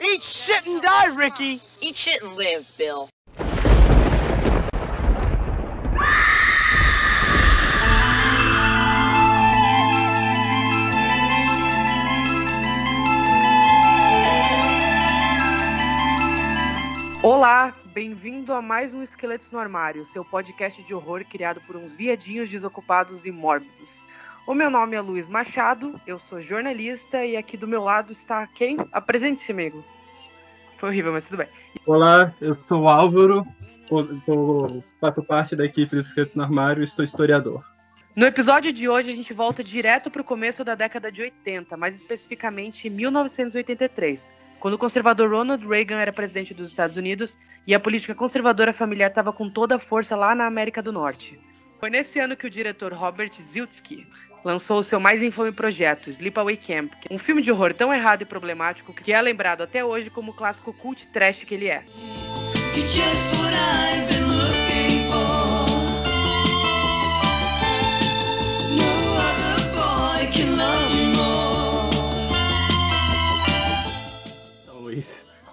Eat shit and die, Ricky! Eat shit and live, Bill. Olá, bem-vindo a mais um Esqueletos no Armário, seu podcast de horror criado por uns viadinhos desocupados e mórbidos. O meu nome é Luiz Machado, eu sou jornalista e aqui do meu lado está quem? Apresente-se, amigo. Foi horrível, mas tudo bem. Olá, eu sou o Álvaro, faço parte da equipe dos Esqueletos no Armário e sou historiador. No episódio de hoje, a gente volta direto para o começo da década de 80, mais especificamente em 1983, quando o conservador Ronald Reagan era presidente dos Estados Unidos e a política conservadora familiar estava com toda a força lá na América do Norte. Foi nesse ano que o diretor Robert Ziltsky lançou o seu mais infame projeto, Sleepaway Camp, um filme de horror tão errado e problemático que é lembrado até hoje como o clássico cult trash que ele é.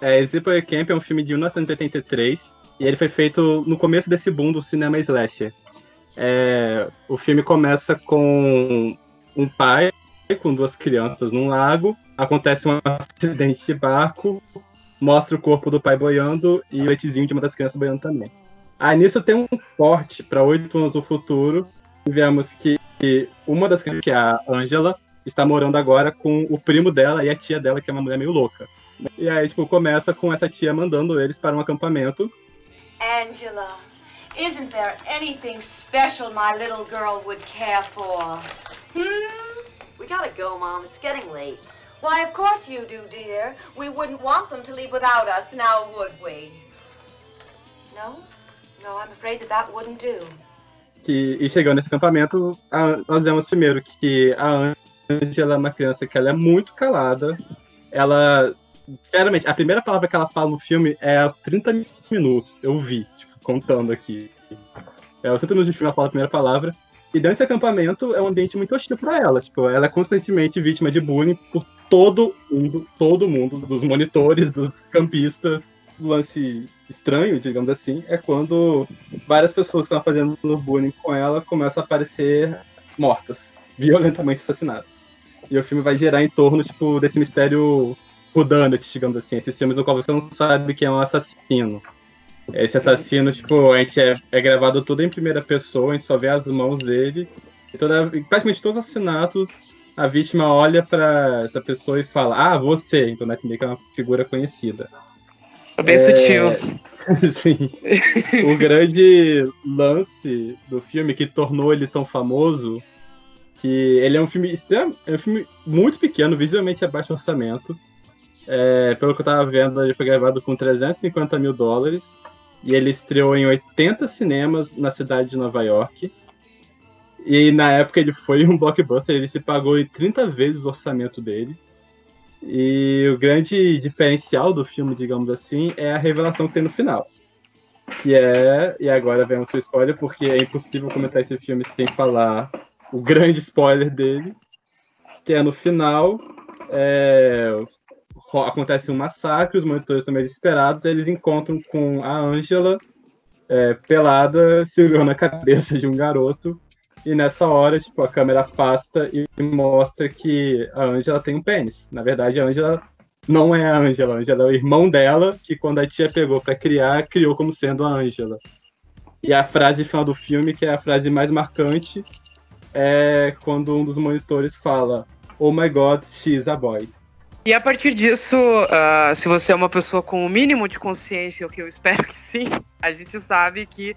É, Sleepaway Camp é um filme de 1983 e ele foi feito no começo desse boom do cinema slasher. É, o filme começa com um pai com duas crianças num lago, acontece um acidente de barco, mostra o corpo do pai boiando e o leitezinho de uma das crianças boiando também. Aí nisso tem um corte para oito anos no futuro, vemos que uma das crianças, que é a Angela, está morando agora com o primo dela e a tia dela, que é uma mulher meio louca. E aí, tipo, começa com essa tia mandando eles para um acampamento. Angela, Isn't there anything special my little girl would care for? Hmm? We gotta go, Mom. It's getting late. Why, of course you do, dear. We wouldn't want them to leave without us, now would we? No? No, I'm afraid that that wouldn't do. Que, e chegando nesse acampamento, a, nós vemos primeiro que a Angela é uma criança que ela é muito calada. Ela, sinceramente, a primeira palavra que ela fala no filme é aos 30 minutos. Eu vi contando aqui. É, o 30 minutos de ela fala a primeira palavra. E dentro desse acampamento é um ambiente muito hostil para ela. Tipo, ela é constantemente vítima de bullying por todo mundo, todo mundo, dos monitores, dos campistas. O lance estranho, digamos assim, é quando várias pessoas que estão fazendo bullying com ela começam a aparecer mortas, violentamente assassinadas. E o filme vai gerar em torno, tipo, desse mistério whodunit, digamos assim. Esses filmes no qual você não sabe quem é um assassino. Esse assassino, tipo, a gente é, é, gravado tudo em primeira pessoa, a gente só vê as mãos dele. E toda, praticamente todos os assassinatos, a vítima olha para essa pessoa e fala, ah, você. Então, né, que é uma figura conhecida. Bem é... sutil. Sim. o grande lance do filme que tornou ele tão famoso, que ele é um filme extremo, é um filme muito pequeno, visivelmente é baixo orçamento. É, pelo que eu tava vendo, ele foi gravado com 350 mil dólares. E ele estreou em 80 cinemas na cidade de Nova York. E na época ele foi um blockbuster, ele se pagou em 30 vezes o orçamento dele. E o grande diferencial do filme, digamos assim, é a revelação que tem no final. Que é, e agora vemos o spoiler, porque é impossível comentar esse filme sem falar o grande spoiler dele, que é no final, é, acontece um massacre, os monitores estão meio desesperados, eles encontram com a Angela é, pelada, segurando a cabeça de um garoto. E nessa hora, tipo, a câmera afasta e mostra que a Angela tem um pênis. Na verdade, a Angela não é a Angela, a Angela é o irmão dela, que quando a tia pegou para criar, criou como sendo a Angela. E a frase final do filme, que é a frase mais marcante, é quando um dos monitores fala: Oh my god, she's a boy. E a partir disso, uh, se você é uma pessoa com o mínimo de consciência, o que eu espero que sim, a gente sabe que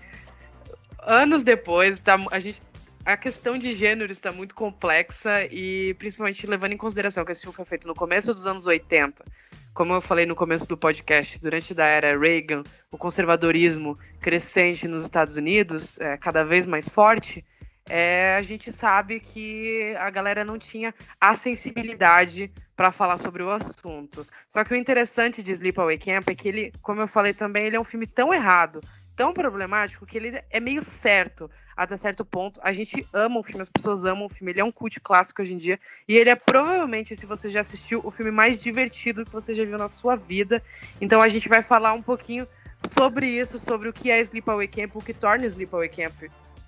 anos depois, tá, a, gente, a questão de gênero está muito complexa e principalmente levando em consideração que esse filme foi feito no começo dos anos 80. Como eu falei no começo do podcast, durante da era Reagan, o conservadorismo crescente nos Estados Unidos, é, cada vez mais forte, é, a gente sabe que a galera não tinha a sensibilidade para falar sobre o assunto. Só que o interessante de Sleepaway Camp é que ele, como eu falei também, ele é um filme tão errado, tão problemático que ele é meio certo até certo ponto. A gente ama o filme, as pessoas amam o filme. Ele é um cult clássico hoje em dia. E ele é provavelmente, se você já assistiu, o filme mais divertido que você já viu na sua vida. Então a gente vai falar um pouquinho sobre isso, sobre o que é Sleepaway Camp, o que torna Sleepaway Camp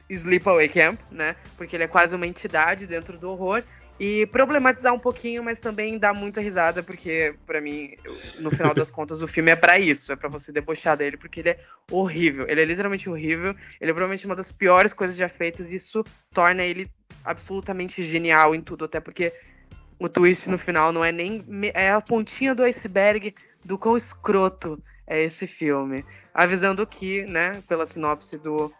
Sleepaway Camp, né? Porque ele é quase uma entidade dentro do horror. E problematizar um pouquinho, mas também dar muita risada, porque para mim, no final das contas, o filme é para isso, é para você debochar dele, porque ele é horrível, ele é literalmente horrível, ele é provavelmente uma das piores coisas já feitas, e isso torna ele absolutamente genial em tudo, até porque o twist no final não é nem é a pontinha do iceberg do quão escroto é esse filme, avisando que, né, pela sinopse do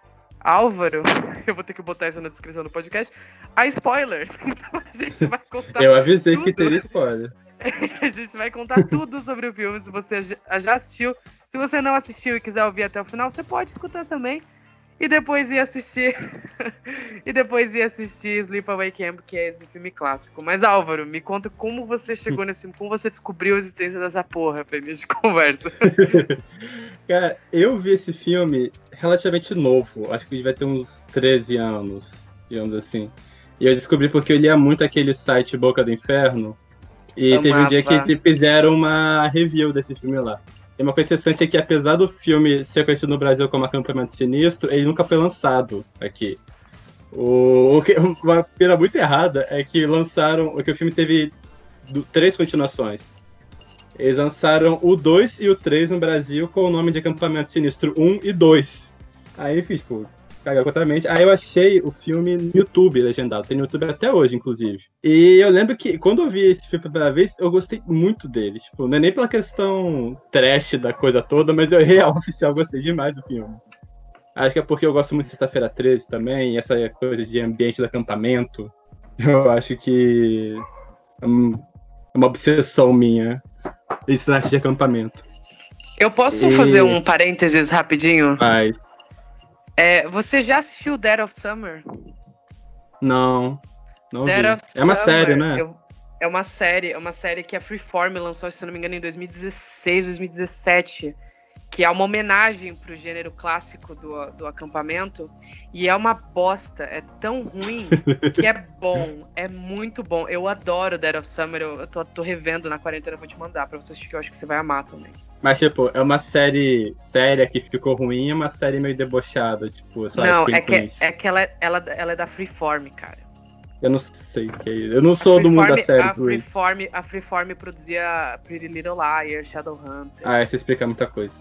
Álvaro, eu vou ter que botar isso na descrição do podcast, há spoilers. Então a gente vai contar. eu avisei tudo. que teria spoiler. a gente vai contar tudo sobre o filme. Se você já assistiu, se você não assistiu e quiser ouvir até o final, você pode escutar também. E depois ir assistir. e depois ir assistir Sleepaway Camp, que é esse filme clássico. Mas, Álvaro, me conta como você chegou nesse filme, como você descobriu a existência dessa porra pra início de conversa. Cara, eu vi esse filme relativamente novo. Acho que vai ter uns 13 anos, digamos assim. E eu descobri porque eu lia muito aquele site Boca do Inferno. E Amava. teve um dia que eles fizeram uma review desse filme lá. E uma coisa interessante é que, apesar do filme ser conhecido no Brasil como Acampamento Sinistro, ele nunca foi lançado aqui. O, o que, uma pena muito errada é que lançaram. que o filme teve do, três continuações. Eles lançaram o 2 e o 3 no Brasil com o nome de Acampamento Sinistro 1 e 2. Aí, fiz, tipo, cagar completamente. Aí eu achei o filme no YouTube legendado. Tem no YouTube até hoje, inclusive. E eu lembro que quando eu vi esse filme pela primeira vez, eu gostei muito dele. Tipo, não é nem pela questão trash da coisa toda, mas eu real oficial gostei demais do filme. Acho que é porque eu gosto muito de Sexta-feira 13 também, essa coisa de ambiente do acampamento. Eu acho que é uma obsessão minha. Esse lance de acampamento. Eu posso e... fazer um parênteses rapidinho? Faz. É, você já assistiu Dead of Summer? Não. não Dead vi. of é uma série, né? Eu, é uma série, é uma série que a Freeform lançou, se não me engano, em 2016, 2017 que é uma homenagem pro gênero clássico do, do acampamento. E é uma bosta, é tão ruim que é bom, é muito bom. Eu adoro Dead of Summer, eu, eu tô, tô, revendo na quarentena, vou te mandar pra você assistir, que eu acho que você vai amar também. Mas, tipo, é uma série séria que ficou ruim, é uma série meio debochada, tipo, sabe? Não, é que, é que ela, ela, ela é da Freeform, cara. Eu não sei o que é isso. Eu não sou do mundo da série. A Freeform, a Freeform produzia Pretty Little Liars, Shadowhunter. Ah, essa explica muita coisa.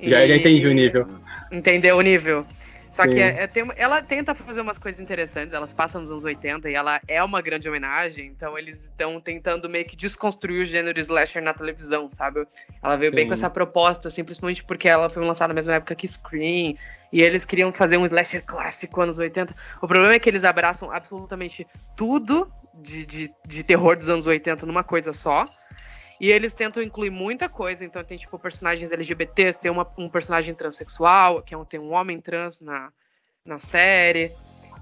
Já, e... já entendi o nível. Entendeu o nível. Só Sim. que é, é, tem, ela tenta fazer umas coisas interessantes, elas passam nos anos 80 e ela é uma grande homenagem, então eles estão tentando meio que desconstruir o gênero slasher na televisão, sabe? Ela veio Sim. bem com essa proposta, simplesmente porque ela foi lançada na mesma época que Scream, e eles queriam fazer um slasher clássico anos 80. O problema é que eles abraçam absolutamente tudo de, de, de terror dos anos 80 numa coisa só. E eles tentam incluir muita coisa, então tem tipo personagens LGBT, tem uma, um personagem transexual, que é um, tem um homem trans na, na série.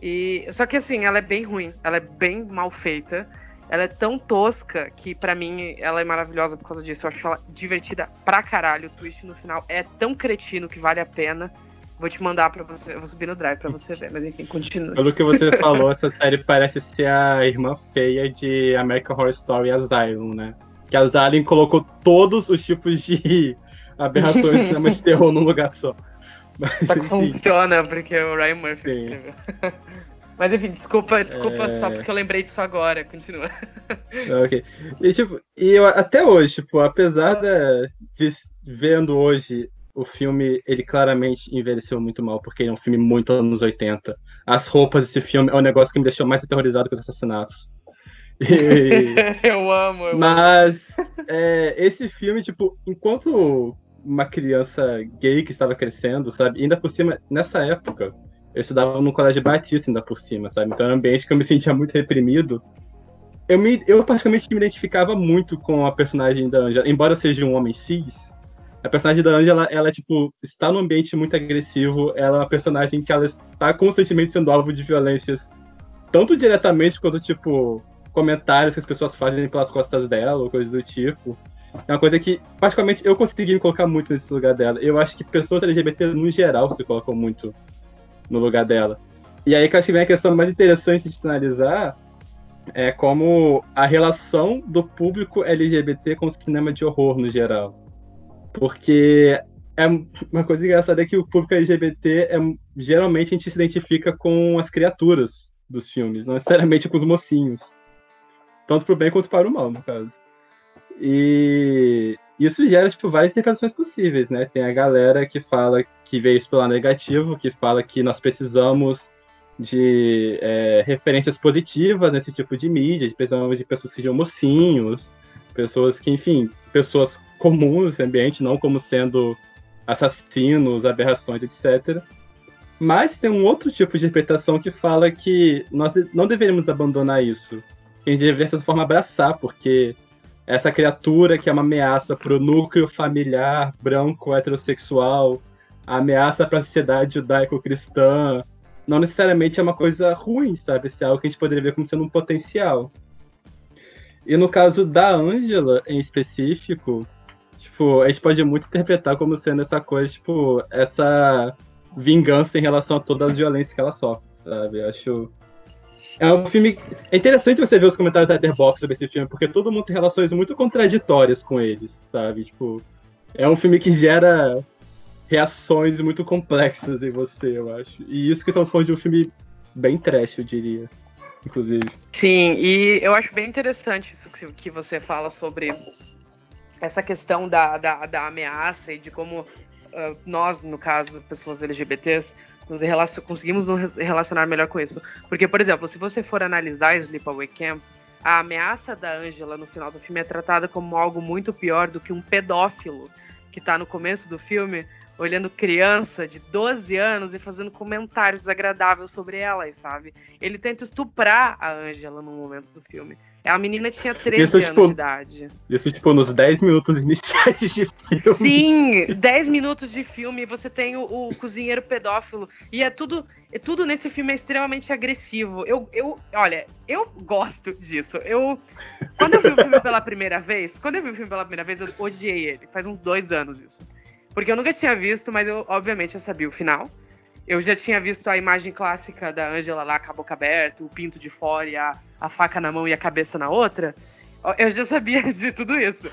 E só que assim, ela é bem ruim, ela é bem mal feita. Ela é tão tosca que para mim ela é maravilhosa por causa disso. Eu acho ela divertida pra caralho. O twist no final é tão cretino que vale a pena. Vou te mandar pra você. Eu vou subir no drive pra você ver, mas enfim, continua. Pelo que você falou, essa série parece ser a irmã feia de American Horror Story Asylum, né? Que a Zalin colocou todos os tipos de aberrações de cinema de terror num lugar só. Mas, só que enfim. funciona, porque o Ryan Murphy Sim. escreveu. Mas enfim, desculpa, desculpa é... só porque eu lembrei disso agora. Continua. Ok. E, tipo, e eu, até hoje, tipo, apesar de, de vendo hoje o filme, ele claramente envelheceu muito mal, porque ele é um filme muito anos 80. As roupas desse filme é um negócio que me deixou mais aterrorizado que os assassinatos. eu amo. Eu Mas é, esse filme, tipo, enquanto uma criança gay que estava crescendo, sabe? Ainda por cima, nessa época, eu estudava no colégio batista ainda por cima, sabe? Então é um ambiente que eu me sentia muito reprimido. Eu, me, eu praticamente me identificava muito com a personagem da Angela. Embora eu seja um homem cis, a personagem da Angela, ela, tipo, está num ambiente muito agressivo. Ela é uma personagem que ela está constantemente sendo alvo de violências, tanto diretamente quanto, tipo, comentários que as pessoas fazem pelas costas dela, ou coisas do tipo. é uma coisa que, particularmente, eu consegui me colocar muito nesse lugar dela. Eu acho que pessoas LGBT, no geral, se colocam muito no lugar dela. E aí que acho que vem a questão mais interessante de analisar é como a relação do público LGBT com o cinema de horror no geral. Porque é uma coisa engraçada é que o público LGBT é, geralmente a gente se identifica com as criaturas dos filmes, não necessariamente com os mocinhos. Tanto para o bem quanto para o mal, no caso. E isso gera tipo, várias interpretações possíveis, né? Tem a galera que fala que vê isso pelo lado negativo, que fala que nós precisamos de é, referências positivas nesse tipo de mídia, precisamos de pessoas que sejam mocinhos, pessoas que, enfim, pessoas comuns nesse ambiente, não como sendo assassinos, aberrações, etc. Mas tem um outro tipo de interpretação que fala que nós não deveríamos abandonar isso. A gente deveria, de certa forma, abraçar, porque essa criatura que é uma ameaça para o núcleo familiar branco heterossexual, ameaça para a sociedade judaico-cristã, não necessariamente é uma coisa ruim, sabe? Isso é algo que a gente poderia ver como sendo um potencial. E no caso da Angela, em específico, tipo, a gente pode muito interpretar como sendo essa coisa, tipo, essa vingança em relação a todas as violências que ela sofre, sabe? Acho. É um filme. É interessante você ver os comentários da Letterboxd sobre esse filme, porque todo mundo tem relações muito contraditórias com eles, sabe? Tipo, é um filme que gera reações muito complexas em você, eu acho. E isso que estamos falando de um filme bem trash, eu diria. Inclusive. Sim, e eu acho bem interessante isso que você fala sobre essa questão da, da, da ameaça e de como uh, nós, no caso, pessoas LGBTs, nos relacion conseguimos nos relacionar melhor com isso. Porque, por exemplo, se você for analisar Sleepaway Camp, a ameaça da Angela no final do filme é tratada como algo muito pior do que um pedófilo que tá no começo do filme olhando criança de 12 anos e fazendo comentários desagradáveis sobre elas, sabe? Ele tenta estuprar a Angela no momento do filme. A menina tinha 13 isso, anos tipo, de idade. Isso, tipo, nos 10 minutos iniciais de filme. Sim, 10 minutos de filme você tem o, o, cozinheiro pedófilo. E é tudo. É tudo nesse filme é extremamente agressivo. Eu, eu, olha, eu gosto disso. Eu. Quando eu vi o filme pela primeira vez, quando eu vi o filme pela primeira vez, eu odiei ele. Faz uns dois anos isso. Porque eu nunca tinha visto, mas eu, obviamente, eu sabia o final. Eu já tinha visto a imagem clássica da Angela lá, com a boca aberta, o pinto de fora e a, a faca na mão e a cabeça na outra. Eu já sabia de tudo isso.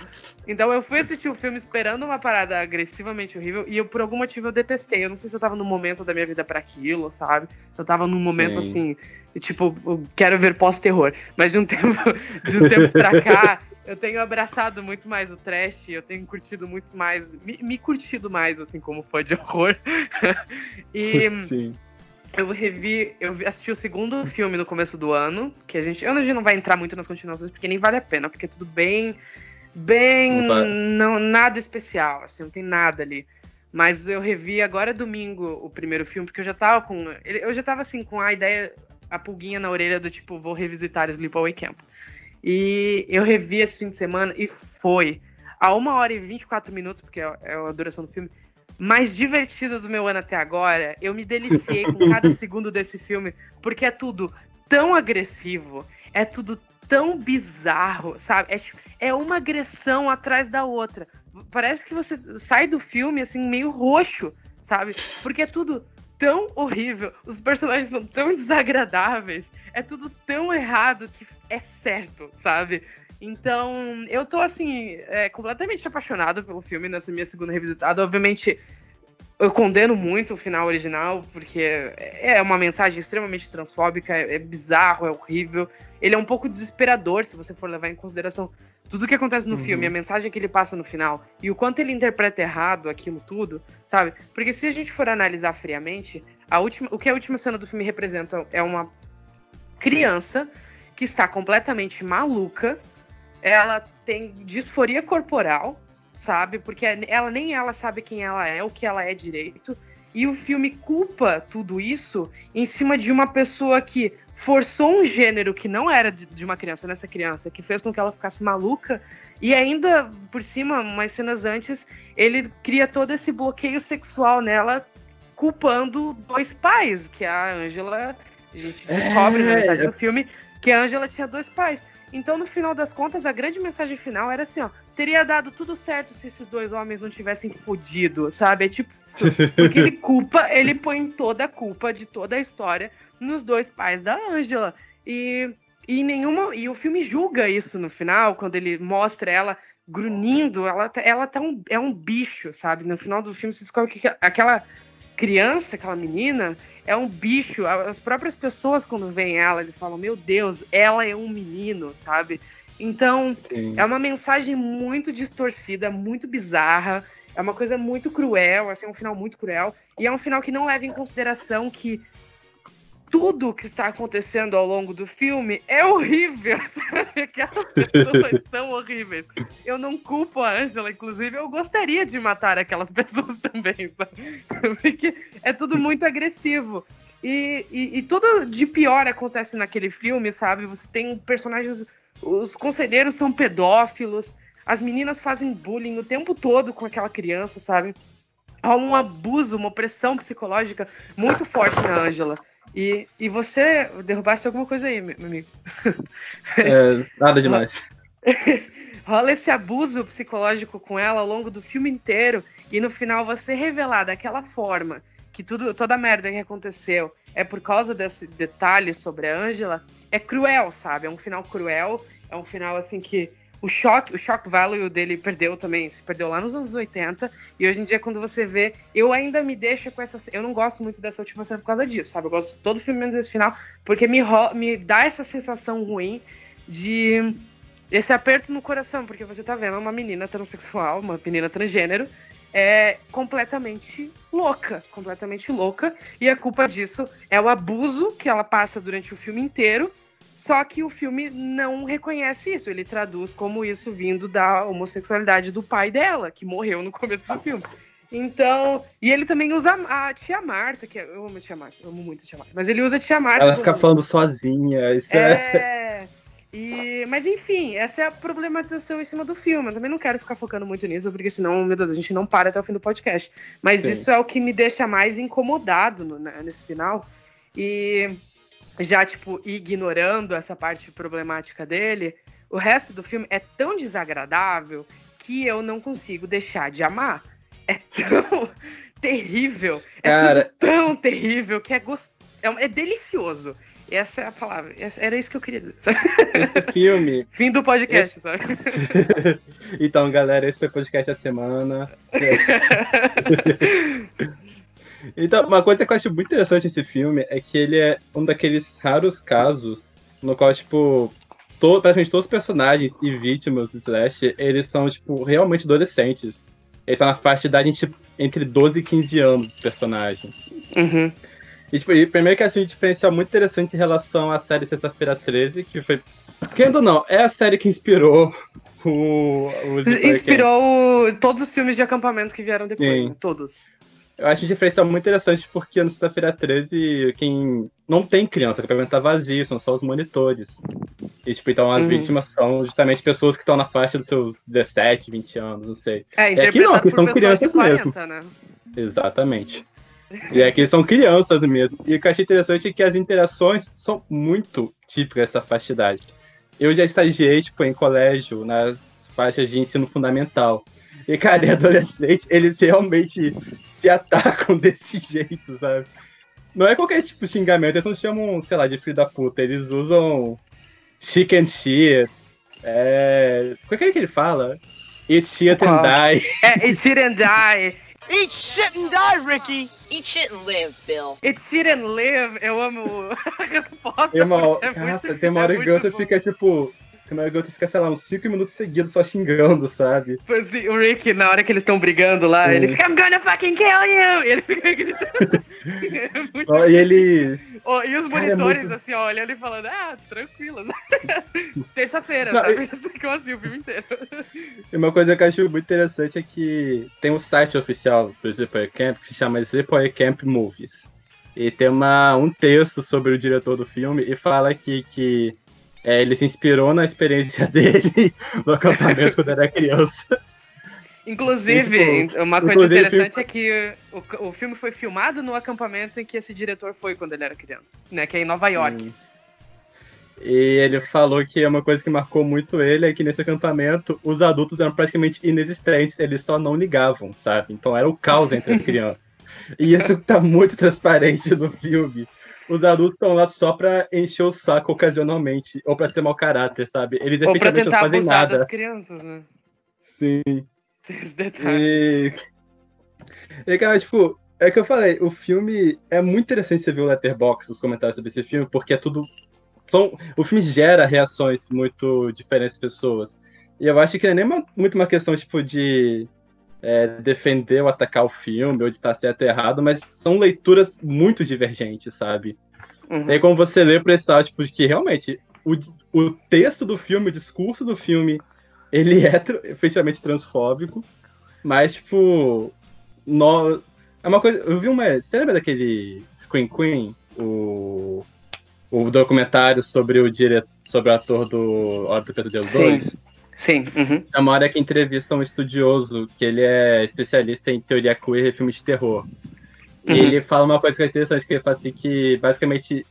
Então eu fui assistir o filme esperando uma parada agressivamente horrível e eu, por algum motivo, eu detestei. Eu não sei se eu tava no momento da minha vida para aquilo, sabe? Eu tava num momento Sim. assim, tipo, quero ver pós-terror. Mas de um tempo, de um tempo pra cá, eu tenho abraçado muito mais o trash, eu tenho curtido muito mais, me, me curtido mais, assim, como fã de horror. e Sim. eu revi, eu assisti o segundo filme no começo do ano, que a gente, a gente não vai entrar muito nas continuações, porque nem vale a pena, porque é tudo bem, bem, não, nada especial, assim, não tem nada ali. Mas eu revi agora domingo o primeiro filme, porque eu já tava com, eu já tava assim, com a ideia, a pulguinha na orelha do tipo, vou revisitar Sleepaway Camp. E eu revi esse fim de semana e foi a uma hora e 24 minutos, porque é, é a duração do filme, mais divertida do meu ano até agora. Eu me deliciei com cada segundo desse filme, porque é tudo tão agressivo, é tudo tão bizarro, sabe? É, é uma agressão atrás da outra. Parece que você sai do filme assim, meio roxo, sabe? Porque é tudo tão horrível, os personagens são tão desagradáveis, é tudo tão errado que é certo, sabe? Então, eu tô assim, é, completamente apaixonado pelo filme nessa minha segunda revisitada. Obviamente, eu condeno muito o final original, porque é uma mensagem extremamente transfóbica, é, é bizarro, é horrível. Ele é um pouco desesperador se você for levar em consideração tudo que acontece no uhum. filme, a mensagem que ele passa no final e o quanto ele interpreta errado aquilo tudo, sabe? Porque se a gente for analisar friamente, a última, o que a última cena do filme representa é uma criança que está completamente maluca, ela tem disforia corporal, sabe? Porque ela nem ela sabe quem ela é, o que ela é direito. E o filme culpa tudo isso em cima de uma pessoa que forçou um gênero que não era de, uma criança nessa criança, que fez com que ela ficasse maluca, e ainda, por cima, umas cenas antes, ele cria todo esse bloqueio sexual nela, culpando dois pais, que a Angela, a gente descobre é, na metade do filme, que a Angela tinha dois pais. Então, no final das contas, a grande mensagem final era assim, ó, teria dado tudo certo se esses dois homens não tivessem fodido, sabe? É tipo isso. Porque ele culpa, ele põe toda a culpa de toda a história nos dois pais da Angela. E, e nenhuma. E o filme julga isso no final, quando ele mostra ela grunhindo, ela, tá- ela tá um, é um bicho, sabe? No final do filme você descobre que aquela criança, aquela menina, é um bicho. As próprias pessoas, quando veem ela, eles falam: Meu Deus, ela é um menino, sabe? Então, Sim. é uma mensagem muito distorcida, muito bizarra. É uma coisa muito cruel, assim, é um final muito cruel. E é um final que não leva em consideração que tudo que está acontecendo ao longo do filme é horrível, sabe? Aquelas pessoas são horríveis. Eu não culpo a Angela, inclusive, eu gostaria de matar aquelas pessoas também, sabe? Porque é tudo muito agressivo. E, e, e tudo de pior acontece naquele filme, sabe? Você tem personagens. Os conselheiros são pedófilos, as meninas fazem bullying o tempo todo com aquela criança, sabe? Há um abuso, uma opressão psicológica muito forte na Angela. E, e você derrubasse alguma coisa aí, meu amigo. É, nada demais. Rola esse abuso psicológico com ela ao longo do filme inteiro e no final você revelar daquela forma que tudo, toda a merda que aconteceu é por causa desse detalhe sobre a Angela, é cruel, sabe? É um final cruel, é um final assim que o choque, o shock value dele perdeu também, se perdeu lá nos anos 80, e hoje em dia quando você vê, eu ainda me deixo com essa, eu não gosto muito dessa última cena por causa disso, sabe? Eu gosto de todo filme menos desse final, porque me, me dá essa sensação ruim de esse aperto no coração, porque você tá vendo uma menina transexual, uma menina transgênero, é completamente louca, completamente louca, e a culpa disso é o abuso que ela passa durante o filme inteiro, só que o filme não reconhece isso, ele traduz como isso vindo da homossexualidade do pai dela, que morreu no começo do filme. Então, e ele também usa a tia Marta, que é- eu amo a tia Marta, eu amo muito a tia Marta, mas ele usa a tia Marta. Ela fica falando sozinha. Isso é. é. E, mas enfim, essa é a problematização em cima do filme. Eu também não quero ficar focando muito nisso, porque senão, meu Deus, a gente não para até o fim do podcast. Mas Sim. isso é o que me deixa mais incomodado no- né, nesse final. E já, tipo, ignorando essa parte problemática dele, o resto do filme é tão desagradável que eu não consigo deixar de amar. É tão terrível. É Cara- tudo tão terrível que é gostoso. É, é delicioso. Essa é a palavra. Era isso que eu queria dizer. sabe? Esse filme. Fim do podcast, sabe? então, galera, esse foi o podcast da semana. Então, uma coisa que eu acho muito interessante nesse filme é que ele é um daqueles raros casos no qual, tipo, to, praticamente todos os personagens e vítimas do Slash, eles são, tipo, realmente adolescentes. Eles são na faixa de idade tipo, entre 12 e 15 anos, os personagens. Uhum. E, tipo, e primeiro que assim, um diferencial muito interessante em relação à série Sexta-feira 13, que foi. Querendo ou não, é a série que inspirou o. o Inspirou todos os filmes de acampamento que vieram depois, né? Todos. Eu acho diferencial muito interessante porque no Sexta-feira 13, quem não tem criança, o acampamento tá vazio, são só os monitores. E, tipo, então as Uhum. vítimas são justamente pessoas que estão na faixa dos seus 17, 20 anos, não sei. É, aqui não, aqui são crianças 40, né? Exatamente. E aqui são crianças mesmo. E o que eu achei interessante é que as interações são muito típicas dessa faixa de idade. Eu já estagiei, tipo, em colégio, nas faixas de ensino fundamental. E, cara, em adolescente, eles realmente se atacam desse jeito, sabe? Não é qualquer tipo de xingamento, eles não chamam, sei lá, de filho da puta, eles usam chicken shit. É. Qual que é que ele fala? Eat shit and Qual? die. É, It's Sit and Die. Eat shit and die, Ricky! Eat shit and live, Bill. It's Sit and Live. Eu amo a resposta. Tem uma, porque é muito- nossa, tem uma hora é que o muito Gunther bom. fica tipo. Que o Gunther fica, sei lá, uns 5 minutos seguidos só xingando, sabe? Assim, o Rick, na hora que eles estão brigando lá, Sim. ele fica, I'm gonna fucking kill you! E ele fica gritando. É muito Ó, E ele. Ó, e os Cara, é monitores, muito- assim, ó, olhando e falando, ah, tranquilo. Terça-feira, sabe? e- Eles ficam assim o filme inteiro. E uma coisa que eu acho muito interessante é que tem um site oficial do Zipper Camp que se chama Zipper Camp Movies. E tem uma, um texto sobre o diretor do filme e fala aqui que é, ele se inspirou na experiência dele no acampamento quando era criança. Inclusive, tipo, uma coisa inclusive, interessante é que o, o filme foi filmado no acampamento em que esse diretor foi quando ele era criança, né? Que é em Nova York. E ele falou que uma coisa que marcou muito ele é que nesse acampamento os adultos eram praticamente inexistentes, eles só não ligavam, sabe? Então era o caos entre as crianças. E isso tá muito transparente no filme. Os adultos estão lá só pra encher o saco ocasionalmente, ou pra ser mau caráter, sabe? Eles Ou pra efetivamente não tentar fazem abusar nada. das crianças, né? Sim. Tem esse detalhe. E... e, cara, tipo, é que eu falei, o filme é muito interessante você ver o Letterboxd, os comentários sobre esse filme, porque é tudo. São... O filme gera reações muito diferentes das pessoas. E eu acho que não é nem uma- muito uma questão, tipo, de é, defender ou atacar o filme, ou de estar certo ou errado, mas são leituras muito divergentes, sabe? Uhum. E aí, como você lê para esse tal, tipo, de que realmente o, o texto do filme, o discurso do filme, ele é efetivamente transfóbico, mas, tipo, no, é uma coisa. Eu vi uma. Você lembra daquele Screen Queen? O, o documentário sobre o diretor, sobre o ator do Hora do Pesadelo Sim. 2? Sim. uhum. É uma hora que entrevista um estudioso que ele é especialista em teoria queer e filmes de terror. E Uhum. ele fala uma coisa que é interessante, que ele fala assim que basicamente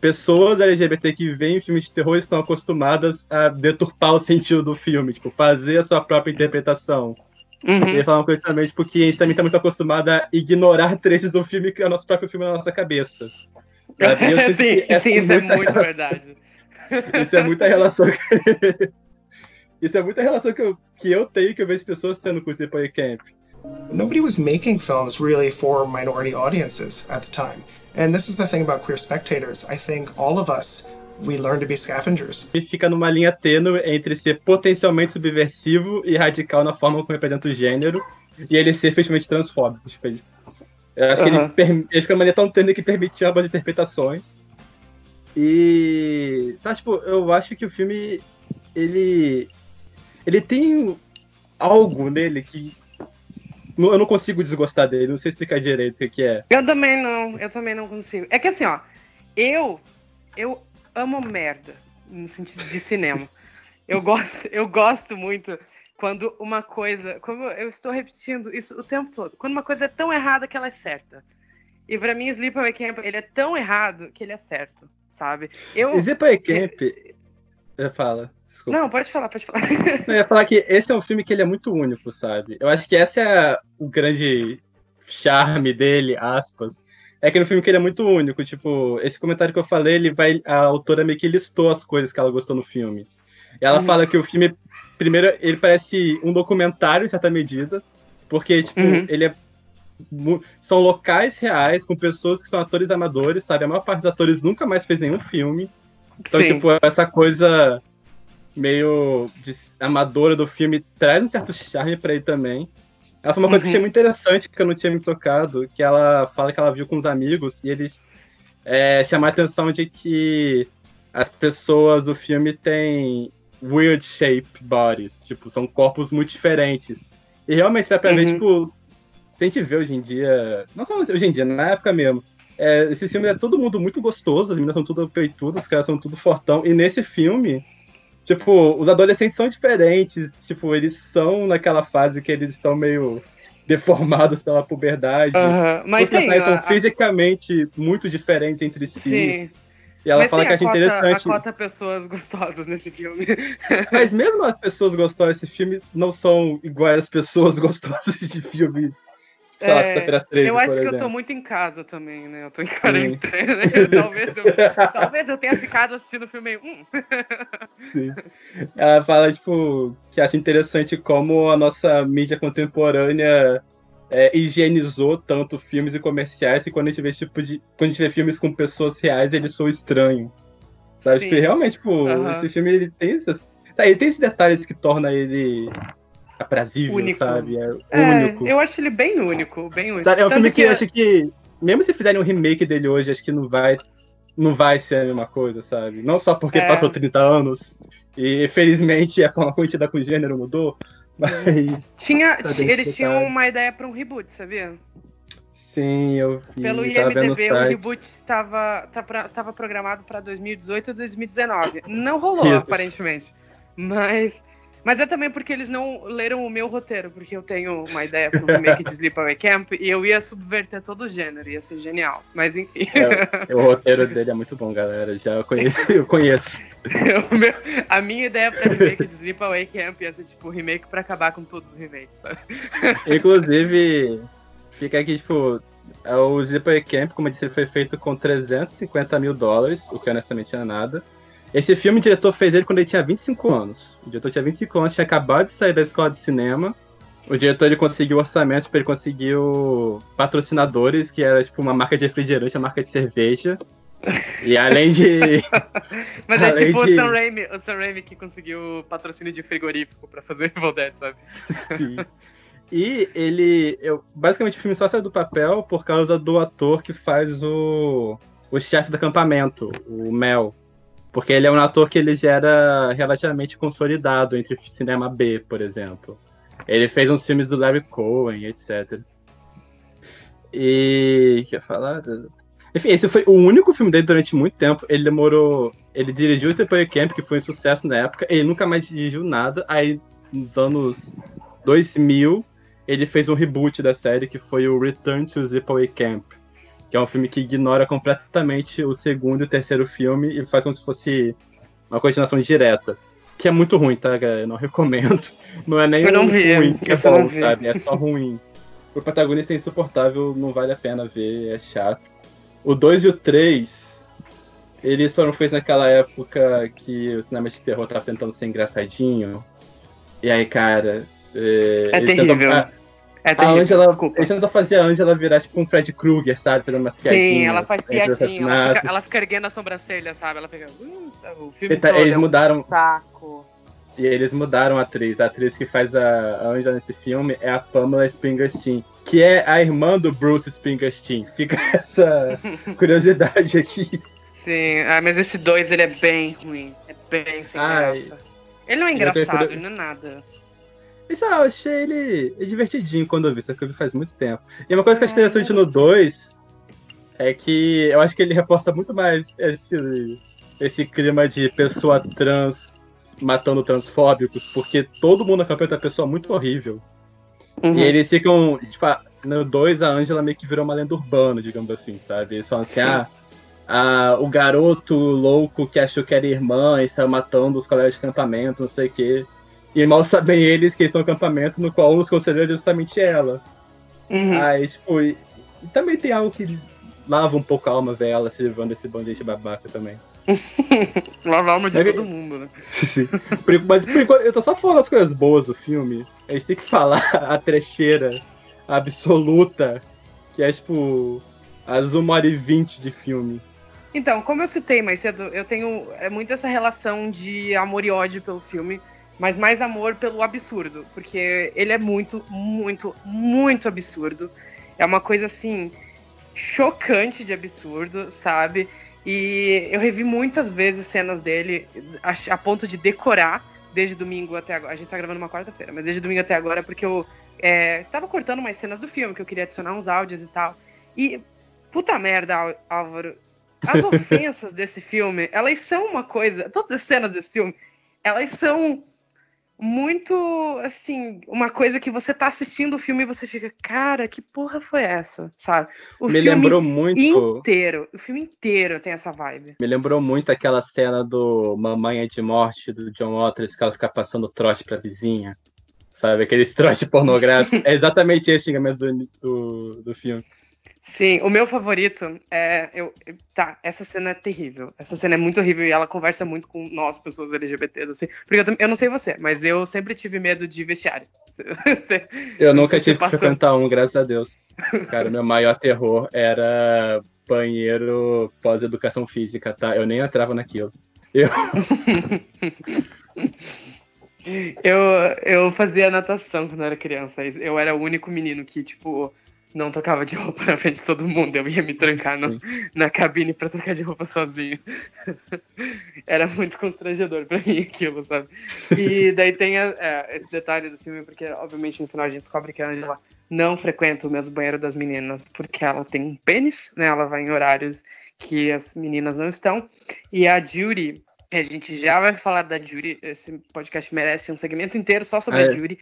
pessoas LGBT que veem filmes de terror estão acostumadas a deturpar o sentido do filme, tipo, fazer a sua própria interpretação. Uhum. Ele fala uma coisa também, tipo, que a gente também está muito acostumado a ignorar trechos do filme e criar nosso próprio filme na nossa cabeça. E sim, que sim, isso é muito verdade. Isso é muita relação. Isso é muita relação que eu, que eu tenho que eu vejo pessoas tendo com o Sleepaway Camp. nobody was making films really for minority audiences at the time. And this is the thing about queer spectators. I think all of us, we learn to be scavengers. E fica numa linha tênue entre ser potencialmente subversivo e radical na forma como representa o gênero e ele ser efetivamente transfóbico. Tipo, ele- eu acho que Aham. ele, perm- ele fica numa linha tão tênue que permite ambas interpretações. E. Tá, tipo, eu acho que o filme. Ele. Ele tem algo nele que. Eu não consigo desgostar dele, não sei explicar direito o que é. Eu também não, eu também não consigo. É que assim, ó, eu eu amo merda no sentido de cinema. Eu gosto, eu gosto muito quando uma coisa, como eu estou repetindo isso o tempo todo, quando uma coisa é tão errada que ela é certa. E pra mim, Sleepaway Camp, ele é tão errado que ele é certo, sabe? Eu Sleepaway Camp. Eu falo. Desculpa. Não, pode falar, pode falar. Eu ia falar que esse é um filme que ele é muito único, sabe? Eu acho que esse é o grande charme dele, aspas. É que no filme que ele é muito único, tipo, esse comentário que eu falei, ele vai. A autora meio que listou as coisas que ela gostou no filme. E ela Uhum. fala que o filme, primeiro, ele parece um documentário em certa medida, porque, tipo, Uhum. ele é. São locais reais, com pessoas que são atores amadores, sabe? A maior parte dos atores nunca mais fez nenhum filme. Então, Sim. tipo, essa coisa meio de- amadora do filme traz um certo charme pra ele também. Ela foi uma coisa que Uhum. achei muito interessante, que eu não tinha me tocado, que ela fala que ela viu com os amigos e eles é, chamaram a atenção de que as pessoas do filme têm weird shape bodies, tipo, são corpos muito diferentes. E realmente dá pra ver, Uhum. tipo, se a gente vê hoje em dia, não só hoje em dia, na época mesmo, é, esse filme é todo mundo muito gostoso, as meninas são tudo peitudas, os caras são tudo fortão. E nesse filme, tipo, os adolescentes são diferentes, tipo, eles são naquela fase que eles estão meio deformados pela puberdade. Mas Os tem. personagens a- são fisicamente muito diferentes entre si. Sim. E ela Mas fala tem que a acha cota, interessante. a cota pessoas gostosas nesse filme. Mas mesmo as pessoas gostosas desse filme não são iguais às pessoas gostosas de filmes. Sei lá, É, sexta-feira 13, Eu acho que eu exemplo. tô muito em casa também, né? Eu tô em quarentena. talvez, eu, talvez eu tenha ficado assistindo o filme. Hum. Sim. Ela fala, tipo, que acha interessante como a nossa mídia contemporânea é, higienizou tanto filmes e comerciais, e quando a gente vê tipo de. Quando a gente vê filmes com pessoas reais, eles são estranhos. Sabe? Tipo, realmente, tipo, esse filme ele tem esses. tá, Ele tem esses detalhes que torna ele aprazível, Único. sabe? É, É, único. eu acho ele bem único, bem único. Sabe, É um Tanto filme que, eu acho que, mesmo se fizerem um remake dele hoje, acho que não vai, não vai ser a mesma coisa, sabe? Não só porque É. passou 30 anos e felizmente a forma como a gente com o gênero mudou, mas Tinha, Tá eles tinham uma ideia pra um reboot, sabia? sim, eu vi, Pelo IMDB, o reboot estava tá tava programado pra 2018 ou 2019. Não rolou, Isso. aparentemente. Mas Mas é também porque eles não leram o meu roteiro, porque eu tenho uma ideia pro remake de Sleepaway Camp e eu ia subverter todo o gênero, ia ser genial. Mas enfim. É, o roteiro dele é muito bom, galera. Já conheço, eu conheço. meu, a minha ideia pra remake de Sleepaway Camp ia ser tipo remake pra acabar com todos os remakes. Sabe? Inclusive, fica aqui, tipo, é o Sleepaway Camp, como eu disse, foi feito com 350 mil dólares, o que honestamente não é nada. Esse filme o diretor fez ele quando ele tinha 25 anos. O diretor tinha 25 anos, tinha acabado de sair da escola de cinema. O diretor ele conseguiu orçamento, ele conseguiu patrocinadores, que era tipo uma marca de refrigerante, uma marca de cerveja. E além de. Mas é tipo de... o Sam Raimi, o Sam Raimi que conseguiu patrocínio de frigorífico pra fazer o Evil Dead, sabe? Sim. E ele. Eu, basicamente o filme só saiu do papel por causa do ator que faz o. o chefe do acampamento, o Mel. Porque ele é um ator que ele já era relativamente consolidado entre cinema B, por exemplo. Ele fez uns filmes do Larry Cohen, etc. E. Quer falar? Enfim, esse foi o único filme dele durante muito tempo. Ele demorou. Ele dirigiu o Sleepaway Camp, que foi um sucesso na época. Ele nunca mais dirigiu nada. Aí, nos anos 2000, ele fez um reboot da série, que foi o Return to Sleepaway Camp que é um filme que ignora completamente o segundo e o terceiro filme e faz como se fosse uma continuação direta. Que é muito ruim, tá, galera? Eu não recomendo. Não é nem eu não vi, ruim, é bom, não vi. sabe? É só ruim. O protagonista é insuportável, não vale a pena ver, é chato. O 2 e o 3, ele só não fez naquela época que o cinema de terror tava tentando ser engraçadinho. E aí, cara. É, é terrível. Tentam, é a Angela, desculpa. Ele tenta fazer a Angela virar tipo um Fred Krueger, sabe? Fazendo umas Sim, ela faz piadinha. Ela fica, ela fica erguendo a sobrancelha, sabe? Ela fica. O filme tá, todo eles é um mudaram. Saco. E eles mudaram a atriz. A atriz que faz a Angela nesse filme é a Pamela Springerstein, que é a irmã do Bruce Springerstein. Fica essa curiosidade aqui. Sim, ah, mas esse dois ele é bem ruim. É bem sem graça. Ele não é engraçado, ele não é nada. Isso, ah, eu achei ele divertidinho quando eu vi, só que eu vi faz muito tempo. E uma coisa que eu acho é, interessante no 2 é que eu acho que ele reforça muito mais esse, esse clima de pessoa trans matando transfóbicos, porque todo mundo na campanha é uma pessoa muito horrível. Uhum. E eles ficam. Tipo, no 2 a Angela meio que virou uma lenda urbana, digamos assim, sabe? Eles falam assim, ah, ah, o garoto louco que achou que era irmã e saiu matando os colegas de acampamento, não sei o quê. E mal sabem eles que estão no acampamento no qual os conselheiros é justamente ela. Uhum. Aí, tipo, e, e, também tem algo que lava um pouco a alma ver ela se levando esse bando de babaca também. lava a alma de é, todo mundo, né? Sim. Mas por enquanto, eu tô só falando as coisas boas do filme. A gente tem que falar a trecheira absoluta, que é tipo as 1 hora e 20 de filme. Então, como eu citei mais cedo, eu tenho é muito essa relação de amor e ódio pelo filme mas mais amor pelo absurdo, porque ele é muito, muito, muito absurdo. É uma coisa assim chocante de absurdo, sabe? E eu revi muitas vezes cenas dele a, a ponto de decorar desde domingo até agora. A gente tá gravando uma quarta-feira, mas desde domingo até agora porque eu é, tava cortando mais cenas do filme, que eu queria adicionar uns áudios e tal. E, puta merda, Álvaro, as ofensas desse filme, elas são uma coisa. Todas as cenas desse filme, elas são muito, assim, uma coisa que você tá assistindo o filme e você fica, cara, que porra foi essa, sabe? O Me lembrou muito. inteiro, o filme inteiro tem essa vibe. Me lembrou muito aquela cena do Mamãe é de Morte, do John Waters, que ela fica passando trote pra vizinha, sabe? Aqueles trote pornográficos. é exatamente esse xingamento do, do, do filme. Sim, o meu favorito é. Eu, tá, essa cena é terrível. Essa cena é muito horrível e ela conversa muito com nós, pessoas LGBTs, assim. Porque eu, eu não sei você, mas eu sempre tive medo de vestiário. Eu nunca tive que frequentar um, graças a Deus. Cara, meu maior terror era banheiro pós-educação física, tá? Eu nem entrava naquilo. Eu. eu, eu fazia natação quando eu era criança. Eu era o único menino que, tipo não trocava de roupa na frente de todo mundo. Eu ia me trancar no, na cabine para trocar de roupa sozinho. Era muito constrangedor para mim aquilo, sabe? E daí tem a, é, esse detalhe do filme, porque obviamente no final a gente descobre que a Angela não frequenta o mesmo banheiro das meninas, porque ela tem um pênis, né? Ela vai em horários que as meninas não estão. E a Judy, A gente já vai falar da Judy. Esse podcast merece um segmento inteiro só sobre É. a Judy.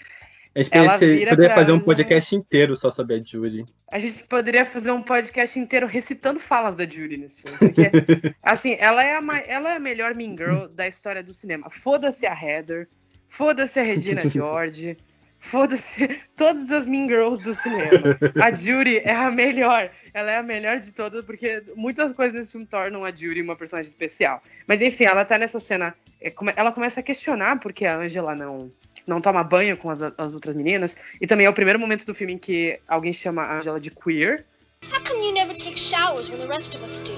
A gente Ela poderia pra fazer um Angela- podcast inteiro só sobre a Judy. A gente poderia fazer um podcast inteiro recitando falas da Judy nesse filme. Porque, assim, ela é, a, ma- ela é a melhor Mean Girl da história do cinema. Foda-se a Heather, foda-se a Regina George, foda-se todas as Mean Girls do cinema. A Judy é a melhor. Ela é a melhor de todas, porque muitas coisas nesse filme tornam a Judy uma personagem especial. Mas enfim, ela tá nessa cena. é, Ela começa a questionar porque a Angela não. Não toma banho com as, as outras meninas. E também é o primeiro momento do filme em que alguém chama a Angela de queer. How come you never take showers when the rest of us do?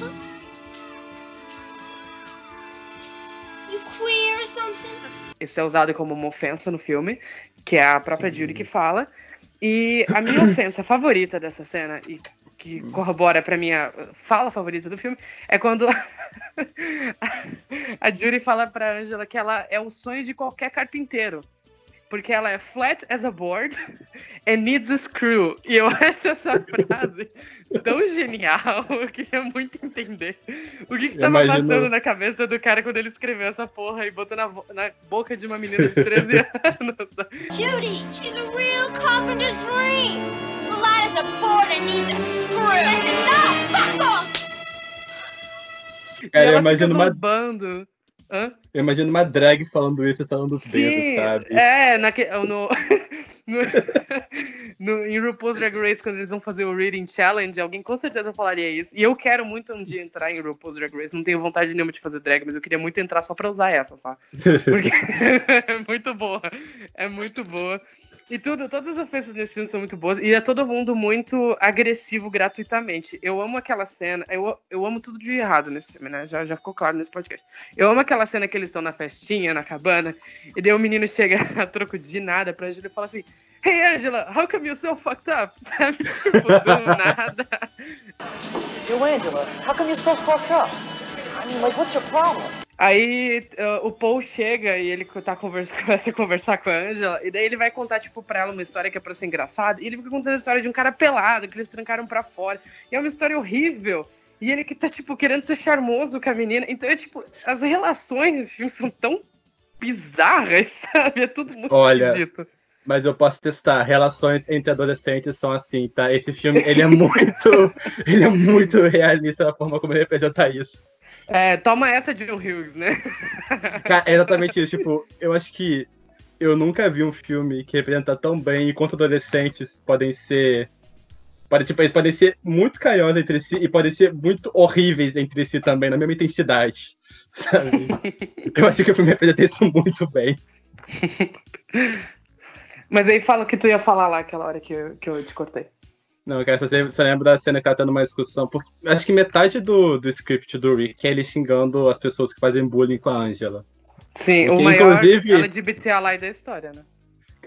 Huh? You queer or something? Isso é usado como uma ofensa no filme, que é a própria Judy que fala. E a minha ofensa favorita dessa cena, e que corrobora pra minha fala favorita do filme, é quando a Judy fala pra Angela que ela é o sonho de qualquer carpinteiro. Porque ela é flat as a board and needs a screw. E eu acho essa frase tão genial. Eu queria muito entender o que, que tava imagino- passando na cabeça do cara quando ele escreveu essa porra e botou na, na boca de uma menina de 13 anos. Judy, she's a real carpenter's dream. A board and needs a screw. Fuck off! Cara, eu imagino, uma, zombando. Hã? eu imagino uma drag falando isso, estalando os dedos, Sim, sabe? é, naque, no, no, no, em RuPaul's Drag Race, quando eles vão fazer o Reading Challenge, alguém com certeza falaria isso. E eu quero muito um dia entrar em RuPaul's Drag Race, não tenho vontade nenhuma de fazer drag, mas eu queria muito entrar só pra usar essa, sabe? Porque é muito boa, é muito boa. E tudo, todas as ofensas desse filme são muito boas. E é todo mundo muito agressivo gratuitamente. Eu amo aquela cena. Eu, eu amo tudo de errado nesse filme, né? Já, já ficou claro nesse podcast. Eu amo aquela cena que eles estão na festinha, na cabana. E daí o menino chega a troco de nada pra Angela e fala assim: Hey Angela, how come you're so fucked up? Sabe? Tipo, do nada. Yo, Angela, how come you're so fucked up? I mean, like, what's your problem? Aí uh, o Paul chega e ele tá conversa, começa a conversar com a Angela, e daí ele vai contar, tipo, pra ela uma história que é pra ser engraçada, e ele fica contando a história de um cara pelado, que eles trancaram pra fora. E é uma história horrível. E ele que tá, tipo, querendo ser charmoso com a menina. Então, é tipo, as relações desse filme são tão bizarras, sabe? É tudo muito Olha, esquisito. Mas eu posso testar. Relações entre adolescentes são assim, tá? Esse filme, ele é muito. ele é muito realista na forma como ele representa isso. É, toma essa, John Hughes, né? Cara, é exatamente isso. Tipo, eu acho que eu nunca vi um filme que representa tão bem enquanto adolescentes podem ser. Pode, tipo, eles podem ser muito carinhosos entre si e podem ser muito horríveis entre si também, na mesma intensidade. Sabe? eu acho que o filme representa isso muito bem. Mas aí fala o que tu ia falar lá aquela hora que eu, que eu te cortei. Não, cara, só, só lembro da cena que ela tá numa discussão. Porque acho que metade do, do script do Rick é ele xingando as pessoas que fazem bullying com a Angela. Sim, Porque, o maior inclusive- LGBT ally da história, né?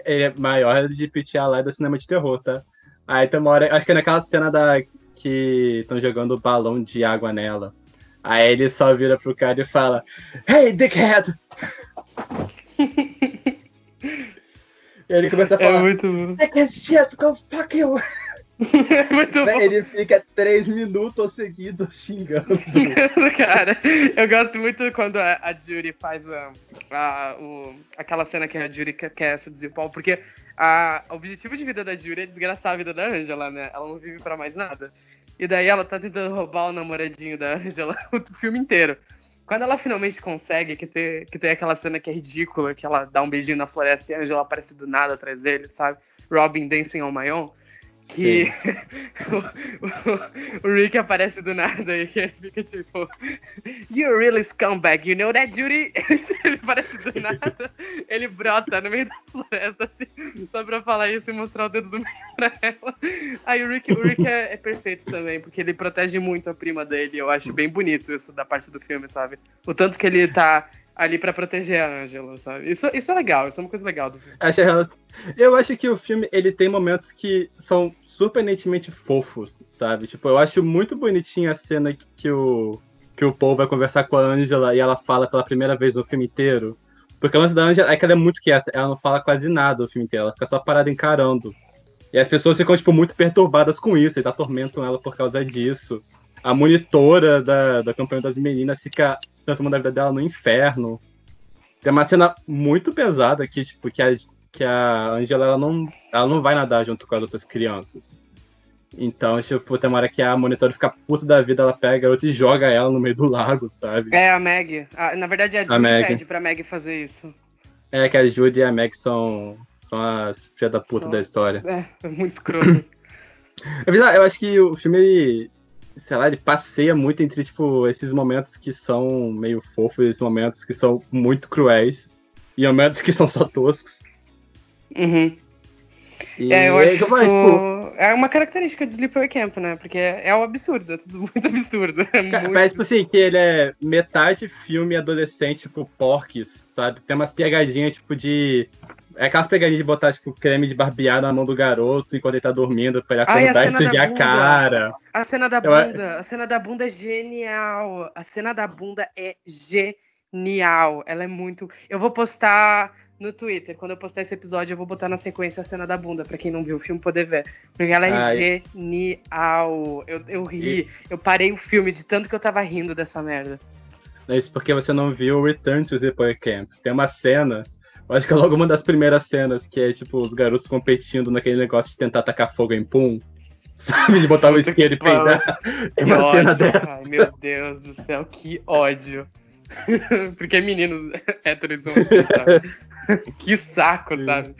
É maior de PTA lá do cinema de terror, tá? Aí tem uma hora. Acho que é naquela cena da que estão jogando balão de água nela. Aí ele só vira pro cara e fala: Hey, dickhead! ele começa a É falar: muito bom. Dickhead shit, go fuck you! Muito bom. Ele fica três minutos seguidos xingando. Cara, eu gosto muito quando a, a Judy faz a, a- o- aquela cena que a Judy quer, quer seduzir o Paul, porque a, o objetivo de vida da Judy é desgraçar a vida da Angela, né? Ela não vive pra mais nada. E daí ela tá tentando roubar o namoradinho da Angela o filme inteiro. Quando ela finalmente consegue, que tem, que tem aquela cena que é ridícula, que ela dá um beijinho na floresta e a Angela aparece do nada atrás dele, sabe? Robin dancing on my own. Que o, o- o Rick aparece do nada e ele fica tipo, You're really scumbag, you know that, Judy? Ele aparece do nada, ele brota no meio da floresta, assim, só pra falar isso e mostrar o dedo do meio pra ela. Aí o Rick, o Rick é, é perfeito também, porque ele protege muito a prima dele. Eu acho bem bonito isso da parte do filme, sabe? O tanto que ele tá ali pra proteger a Angela, sabe? Isso, isso é legal, isso é uma coisa legal do filme. Eu acho que o filme ele tem momentos que são surpreendentemente fofos, sabe? Tipo, eu acho muito bonitinha a cena que, que o que o Paul vai conversar com a Angela e ela fala pela primeira vez no filme inteiro. Porque o lance da Angela é que ela é muito quieta, ela não fala quase nada o filme inteiro, ela fica só parada encarando. E as pessoas ficam, tipo, muito perturbadas com isso, eles atormentam ela por causa disso. a monitora da, da campanha das meninas fica transformando a vida dela no inferno. Tem uma cena muito pesada aqui, tipo, que a, que a Angela ela não, ela não vai nadar junto com as outras crianças. Então, tipo, tem uma hora que a monitora fica puta da vida, ela pega a outra e joga ela no meio do lago, sabe? É a Meg. Na verdade, a Judy Meg. pede pra Meg fazer isso. É que a Judy e a Meg são, são as filhas da puta São. da história. É, muito escroto. É eu acho que o filme, sei lá, ele passeia muito entre, tipo, esses momentos que são meio fofos, esses momentos que são muito cruéis, e momentos que são só toscos. Uhum. E É, eu acho isso. tipo, É uma característica de Sleepaway Camp, né? Porque é o absurdo, é tudo muito absurdo. É muito... Mas, tipo assim, que ele é metade filme adolescente, tipo, porques, sabe? Tem umas pegadinhas, tipo, de. É aquelas pegadinhas de botar, tipo, creme de barbear na mão do garoto enquanto ele tá dormindo pra ele Ai, a acordar e cena da sujar a bunda. cara. A cena da Eu a- bunda, a cena da bunda é genial. A cena da bunda é genial. Ela é muito. Eu vou postar no Twitter. Quando eu postar esse episódio, eu vou botar na sequência a cena da bunda, pra quem não viu o filme poder ver. Porque ela é Ai. genial. Eu, eu ri. Eu parei o filme de tanto que eu tava rindo dessa merda. É isso porque você não viu o Return to Sleepaway Camp. Tem uma cena, eu acho que é logo uma das primeiras cenas, que é, tipo, os garotos competindo naquele negócio de tentar tacar fogo em pum. Sabe? De botar o isqueiro e peidar. Tem Que uma cena ódio. dessa. Ai, meu Deus do céu, que ódio. Porque meninos héteros assim, sabe? Que saco, sabe?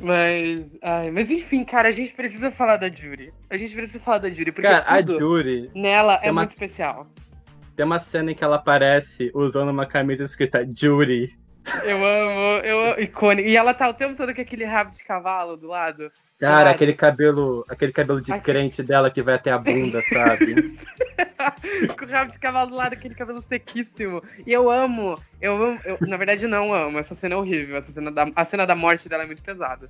Mas, ai, mas enfim, cara, a gente precisa falar da Jury. A gente precisa falar da Jury, porque Cara, a Jury, nela é uma- muito especial. tem uma cena em que ela aparece usando uma camisa escrita Jury. Eu amo, eu amo, icônico. E ela tá o tempo todo com aquele rabo de cavalo do lado. Cara, lado. aquele cabelo, aquele cabelo de Ai, crente dela que vai até a bunda, sabe? com o rabo de cavalo do lado, aquele cabelo sequíssimo. E eu amo, eu amo, eu, na verdade não amo, essa cena é horrível, essa cena da, a cena da morte dela é muito pesada.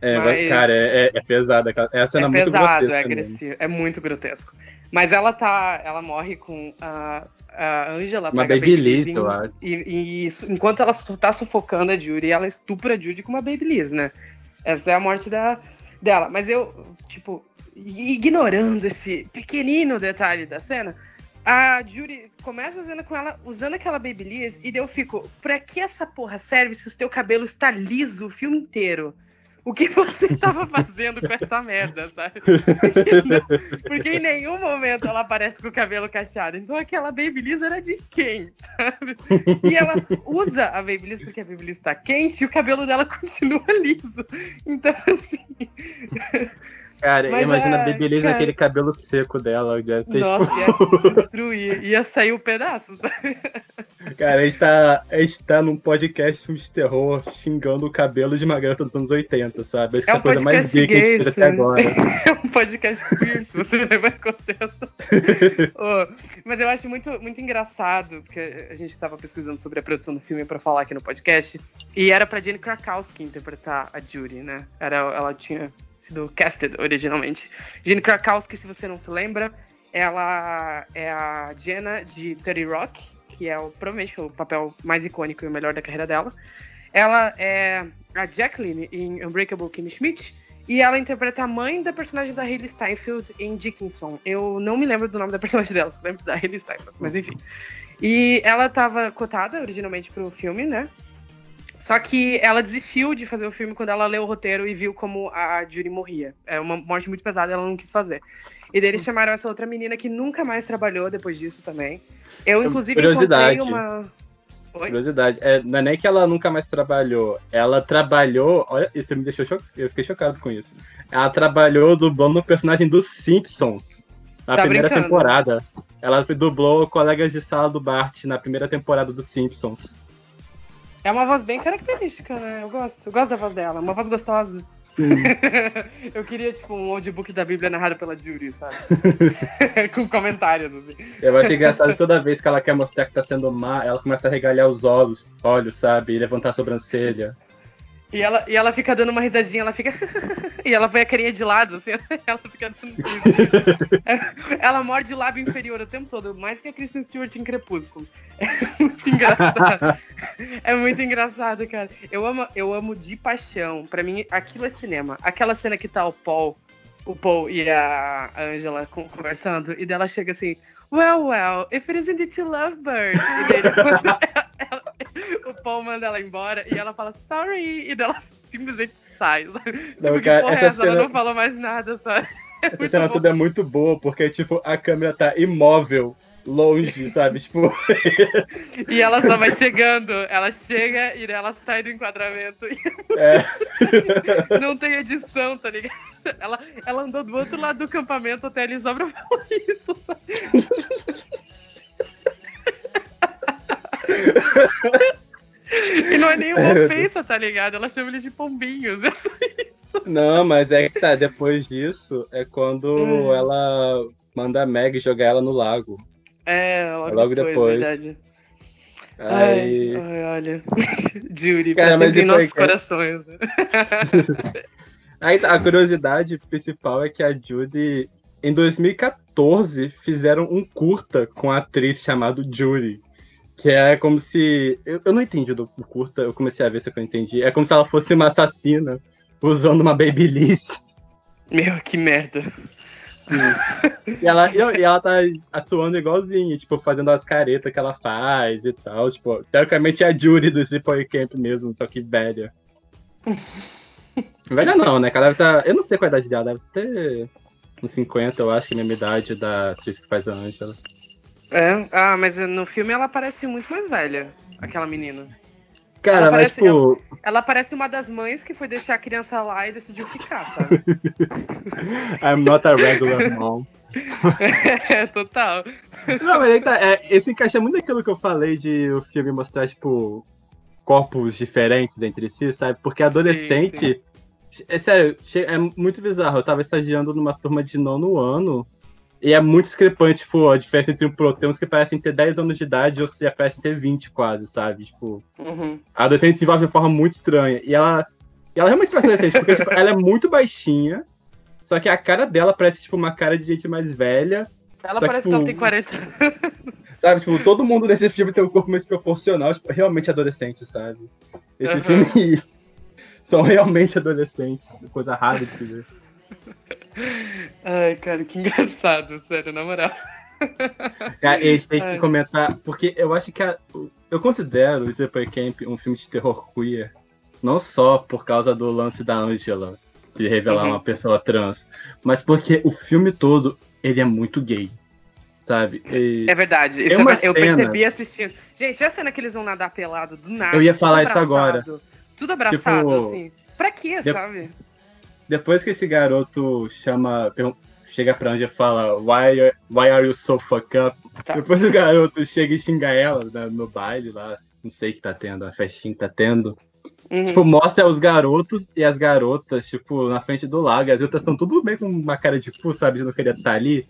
É, Mas- cara, é, é- é pesada. É a cena é muito pesado, grotesca é mesmo. agressivo, é muito grotesco. Mas ela tá, ela morre com a, a Angela, Uma pega Babyliss, eu acho. E, e enquanto ela tá sufocando a Judy, ela estupra a Judy com uma Babyliss, né? Essa é a morte da, dela. Mas eu, tipo, ignorando esse pequenino detalhe da cena, a Judy começa a cena com ela usando aquela Babyliss e daí eu fico, pra que essa porra serve se o teu cabelo está liso o filme inteiro? O que você tava fazendo com essa merda, sabe? Porque, não- porque em nenhum momento ela aparece com o cabelo cacheado. Então aquela Babyliss era de quem, sabe? E ela usa a Babyliss porque a Babyliss tá quente e o cabelo dela continua liso. Então, assim, Cara, Mas, imagina a ai, Babyliss cara. naquele cabelo seco dela. Tem, nossa, ia destruir. Ia sair o pedaço, sabe? tipo, cara, a gente, tá, a gente tá num podcast de terror xingando o cabelo de uma garota dos anos 80, sabe? Acho que É é um a coisa mais podcast gay que a gente fez até agora. É um podcast queer, se você levar em consideração. Oh, mas eu acho muito, muito engraçado, porque a gente estava pesquisando sobre a produção do filme para falar aqui no podcast, e era pra Jane Krakowski interpretar a Judy, né? Era, ela tinha sido casted originalmente. Jane Krakowski, se você não se lembra, ela é a Jenna de 30 Rock, que é o, provavelmente o papel mais icônico e o melhor da carreira dela. Ela é a Jacqueline em Unbreakable Kimmy Schmidt, e ela interpreta a mãe da personagem da Hayley Steinfeld em Dickinson. Eu não me lembro do nome da personagem dela, só lembro da Hayley Steinfeld, mas enfim. E ela estava cotada originalmente pro filme, né? Só que ela desistiu de fazer o filme quando ela leu o roteiro e viu como a Judy morria. Era uma morte muito pesada, ela não quis fazer. E daí eles chamaram essa outra menina que nunca mais trabalhou depois disso também. Eu, inclusive, encontrei Curiosidade. uma. Oi? Curiosidade, é, não é nem que ela nunca mais trabalhou, ela trabalhou, olha, isso me deixou chocado, eu fiquei chocado com isso. Ela trabalhou dublando o personagem dos Simpsons na Tá primeira brincando. temporada. Ela dublou colegas de sala do Bart na primeira temporada dos Simpsons. É uma voz bem característica, né? Eu gosto. Eu gosto da voz dela. Uma voz gostosa. eu queria, tipo, um audiobook da Bíblia narrado pela Judy, sabe? Com comentários, assim. Eu acho engraçado toda vez que ela quer mostrar que tá sendo má, ela começa a regalhar os olhos, olhos, sabe? E levantar a sobrancelha. E ela, e ela fica dando uma risadinha, ela fica. e ela põe a carinha de lado, assim, ela fica dando. Ela morde o lábio inferior o tempo todo, mais que a Kristen Stewart em Crepúsculo. É muito engraçado. É muito engraçado, cara. Eu amo, eu amo de paixão. Pra mim, aquilo é cinema. Aquela cena que tá o Paul o Paul e a Angela con- conversando, e dela chega assim, well, well, if it isn't it lovebird. E daí Paul manda ela embora e ela fala, sorry, e dela simplesmente sai, sabe? tipo, que cara, porra é essa essa? Ela cena- não falou mais nada, sabe? É Essa cena toda é muito boa, porque, tipo, a câmera tá imóvel, longe, sabe? Tipo, E ela só vai chegando, ela chega e ela sai do enquadramento. É. não tem edição, tá ligado? Ela, ela andou do outro lado do campamento até ali só pra falar isso, sabe? E não é nenhuma ofensa, tá ligado? Ela chama eles de pombinhos. Não, mas é que tá, depois disso é quando Hum. ela manda a Meg jogar ela no lago. É, logo, Logo depois, depois. verdade. Aí. Ai, ai, olha. Judy, Cara, mas em nossos cara. corações. né? Aí tá, a curiosidade principal é que a Judy, em 2014, fizeram um curta com a atriz chamado Judy. Que é como se. Eu, eu não entendi do do curta, eu comecei a ver se eu entendi. É como se ela fosse uma assassina usando uma babyliss. Meu, que merda. E ela, e ela tá atuando igualzinho, tipo, fazendo as caretas que ela faz e tal. Tipo, teoricamente é a Judy do Sleepaway Camp mesmo, só que velha. velha não, né? Que ela deve tá. Eu não sei qual a idade dela, deve ter uns 50, eu acho, que é a mesma idade da atriz que faz a Angela. É? Ah, mas no filme ela parece muito mais velha, aquela menina. Cara, Ela mas parece- tipo, Ela parece uma das mães que foi deixar a criança lá e decidiu ficar, sabe? I'm not a regular mom. é, total. Não, mas aí tá, é, esse encaixa muito naquilo que eu falei de o filme mostrar, tipo, corpos diferentes entre si, sabe? Porque adolescente. É sério, é muito bizarro. Eu tava estagiando numa turma de nono ano. E é muito discrepante, tipo, a diferença entre um pro. Tem uns que parecem ter 10 anos de idade e outros já parecem ter 20 quase, sabe? Tipo, Uhum. a adolescente se desenvolve de forma muito estranha. E ela. E ela realmente parece adolescente, porque tipo, ela é muito baixinha. Só que a cara dela parece, tipo, uma cara de gente mais velha. Ela Só parece tipo, que ela tem 40 anos. Sabe, tipo, todo mundo nesse filme tem um corpo mais proporcional, tipo, realmente adolescente, sabe? Esse Aham. filme são realmente adolescentes, coisa rara de se ver. Ai, cara, que engraçado, sério, na moral. Cara, a gente tem que Ai. comentar, porque eu acho que a- eu considero o Sleeper Camp um filme de terror queer, não só por causa do lance da Angela, de revelar Uhum. uma pessoa trans, mas porque o filme todo, ele é muito gay, sabe? E É verdade, isso é uma eu cena- percebi assistindo. Gente, a cena que eles vão nadar pelado do nada. Eu ia falar tudo isso agora. abraçado, Tudo abraçado, Tipo, assim. Pra quê, de- sabe? Depois que esse garoto chama, chega pra Angela e fala why, why are you so fuck up? Tá. Depois o garoto chega e xinga ela né, no baile lá, não sei o que tá tendo, a festinha que tá tendo. Uhum. Tipo, mostra os garotos e as garotas, tipo, na frente do lago. As outras estão tudo bem com uma cara de cu, sabe? De não querer estar ali.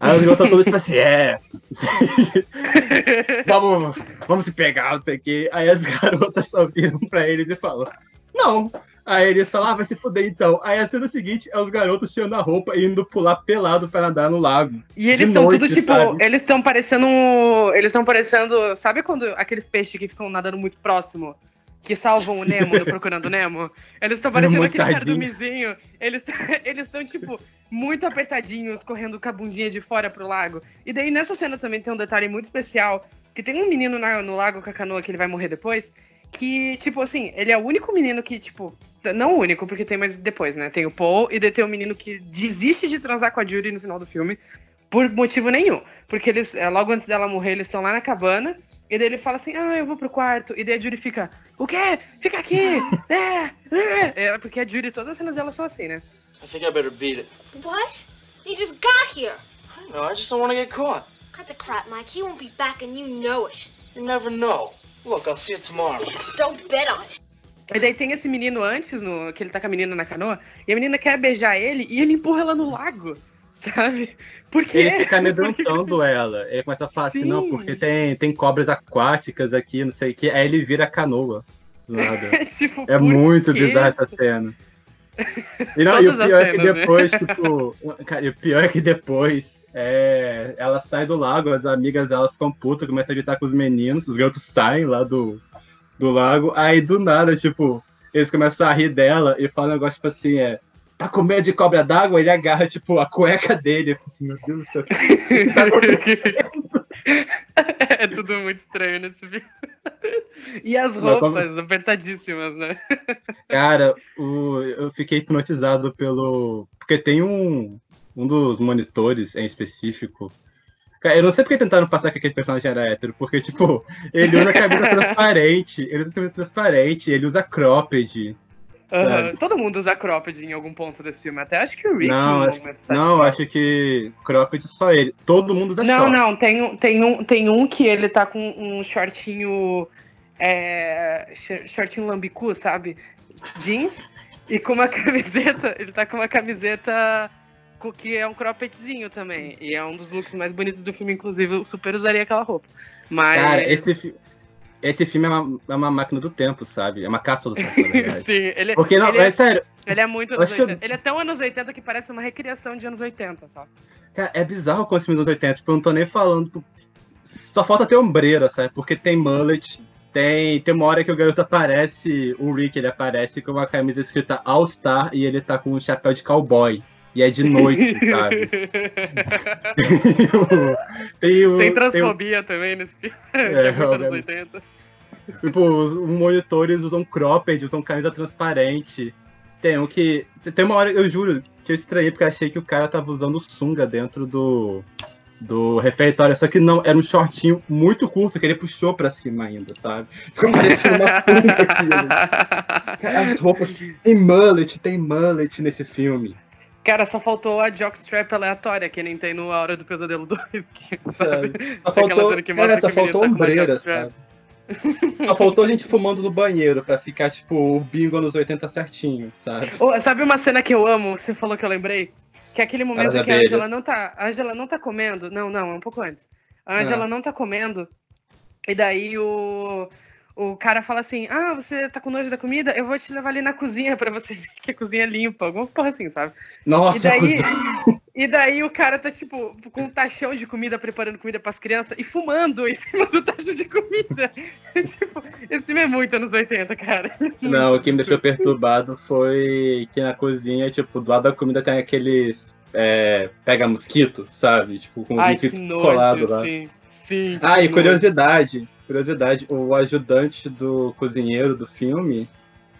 Aí as garotas estão todas tipo assim, é. vamos, vamos se pegar, não sei o quê. Aí as garotas só viram pra eles e falam, não. Aí eles falam, ah, vai se fuder então. Aí a cena seguinte é os garotos tirando a roupa e indo pular pelado pra nadar no lago. E eles estão tudo tipo. sabe? Eles estão parecendo. Eles estão parecendo. Sabe quando aqueles peixes que ficam nadando muito próximo? Que salvam o Nemo Procurando Nemo? Eles estão parecendo aquele cara do mizinho. Eles eles estão, tipo, muito apertadinhos, correndo com a bundinha de fora pro lago. E daí nessa cena também tem um detalhe muito especial: que tem um menino na- no lago com a canoa que ele vai morrer depois. Que, tipo assim, ele é o único menino que, tipo. Não o único, porque tem mais depois, né? Tem o Paul e daí tem o menino que desiste de transar com a Judy no final do filme. Por motivo nenhum. Porque eles, é, logo antes dela morrer, eles estão lá na cabana. E daí ele fala assim: Ah, eu vou pro quarto. E daí a Judy fica: O quê? Fica aqui! é, é. é! Porque a Judy, todas as cenas dela são assim, né? I think I better beat it. What? He just got here. Know, I just don't want to get caught. Cut the crap, Mike. He won't be back and you know it. You never know. Look, I'll see you tomorrow. Don't bet on it. E daí tem esse menino antes, no, que ele tá com a menina na canoa, e a menina quer beijar ele e ele empurra ela no lago, sabe? Por quê? Ele fica amedrontando ela. Ele começa a falar assim, Sim. não, porque tem, tem cobras aquáticas aqui, não sei o que. Aí ele vira canoa. Do nada. É tipo, É muito quê? bizarra essa cena. E, não, e o pior é que cenas, né? depois, tipo. Cara, e o pior é que depois é, ela sai do lago, as amigas elas ficam putas, começam a gritar com os meninos, os garotos saem lá do, do lago, aí do nada, tipo, eles começam a rir dela e falam um negócio tipo assim, é. tá com medo de cobra d'água, ele agarra, tipo, a cueca dele. Eu assim, meu Deus do céu. que tá é tudo muito estranho nesse filme. E as Mas como- roupas apertadíssimas, né? Cara, o- eu fiquei hipnotizado pelo. Porque tem um, um dos monitores em específico. Cara, eu não sei porque tentaram passar que aquele personagem era hétero, porque, tipo, ele usa camisa transparente, ele usa camisa transparente, ele usa cropped. Sabe? Todo mundo usa cropped em algum ponto desse filme. Até acho que o Rick Não, acho- tá Não, de acho que cropped só ele. Todo mundo usa Não, short. não, tem, um- tem, um, tem um que ele tá com um shortinho. É, sh- shortinho lambicu, sabe? Jeans. E com uma camiseta. Ele tá com uma camiseta que é um croppedzinho também. E é um dos looks mais bonitos do filme, inclusive. Eu super usaria aquela roupa. Mas. Cara, esse, fi- esse filme é uma, é uma máquina do tempo, sabe? É uma cápsula do tempo, na verdade. Sim, ele, Porque não, ele, é, é sério, ele é muito anos acho que eu- 80. Ele é tão anos 80 que parece uma recriação de anos 80, sabe? Cara, é bizarro com esse filme dos 80. Tipo, eu não tô nem falando. Só falta ter ombreira, sabe? Porque tem mullet. Tem, tem uma hora que o garoto aparece, o Rick ele aparece com uma camisa escrita All Star e ele tá com um chapéu de cowboy. E é de noite, sabe? tem, o, Tem tem o- transfobia também nesse filme. que É, é muito anos obviamente. 80. Tipo, os monitores usam cropped, usam camisa transparente. Tem um que. Tem uma hora, eu juro, que eu estranhei porque achei que o cara tava usando sunga dentro do. Do refeitório, só que não, era um shortinho muito curto que ele puxou pra cima ainda, sabe? Ficou parecendo uma sunga aquilo. As roupas. Tem mullet, tem mullet nesse filme. Cara, só faltou a jockstrap aleatória, que nem tem no A Hora do Pesadelo 2. Que, sabe? Só faltou, que cara, só o menino faltou tá ombreira, sabe? Só faltou a gente fumando no banheiro pra ficar, tipo, o bingo nos 80 certinho, sabe? Ô, sabe uma cena que eu amo, você falou que eu lembrei? Que é aquele momento As que a. Angela não tá. A Angela não tá comendo. Não, não, é um pouco antes. A Angela Ah. não tá comendo. E daí o. O cara fala assim: Ah, você tá com nojo da comida? Eu vou te levar ali na cozinha pra você ver que a cozinha é limpa. Alguma porra assim, sabe? Nossa, E daí, e daí o cara tá, tipo, com um taxão de comida, preparando comida pras crianças e fumando em cima do tacho de comida. tipo, esse filme é muito anos 80, cara. Não, o que me deixou perturbado foi que na cozinha, tipo, do lado da comida tem aqueles. É, pega mosquito, sabe? Tipo, com os Ai, mosquitos colados nojo, lá. sim. Sim. Ah, e que curiosidade, curiosidade, o ajudante do cozinheiro do filme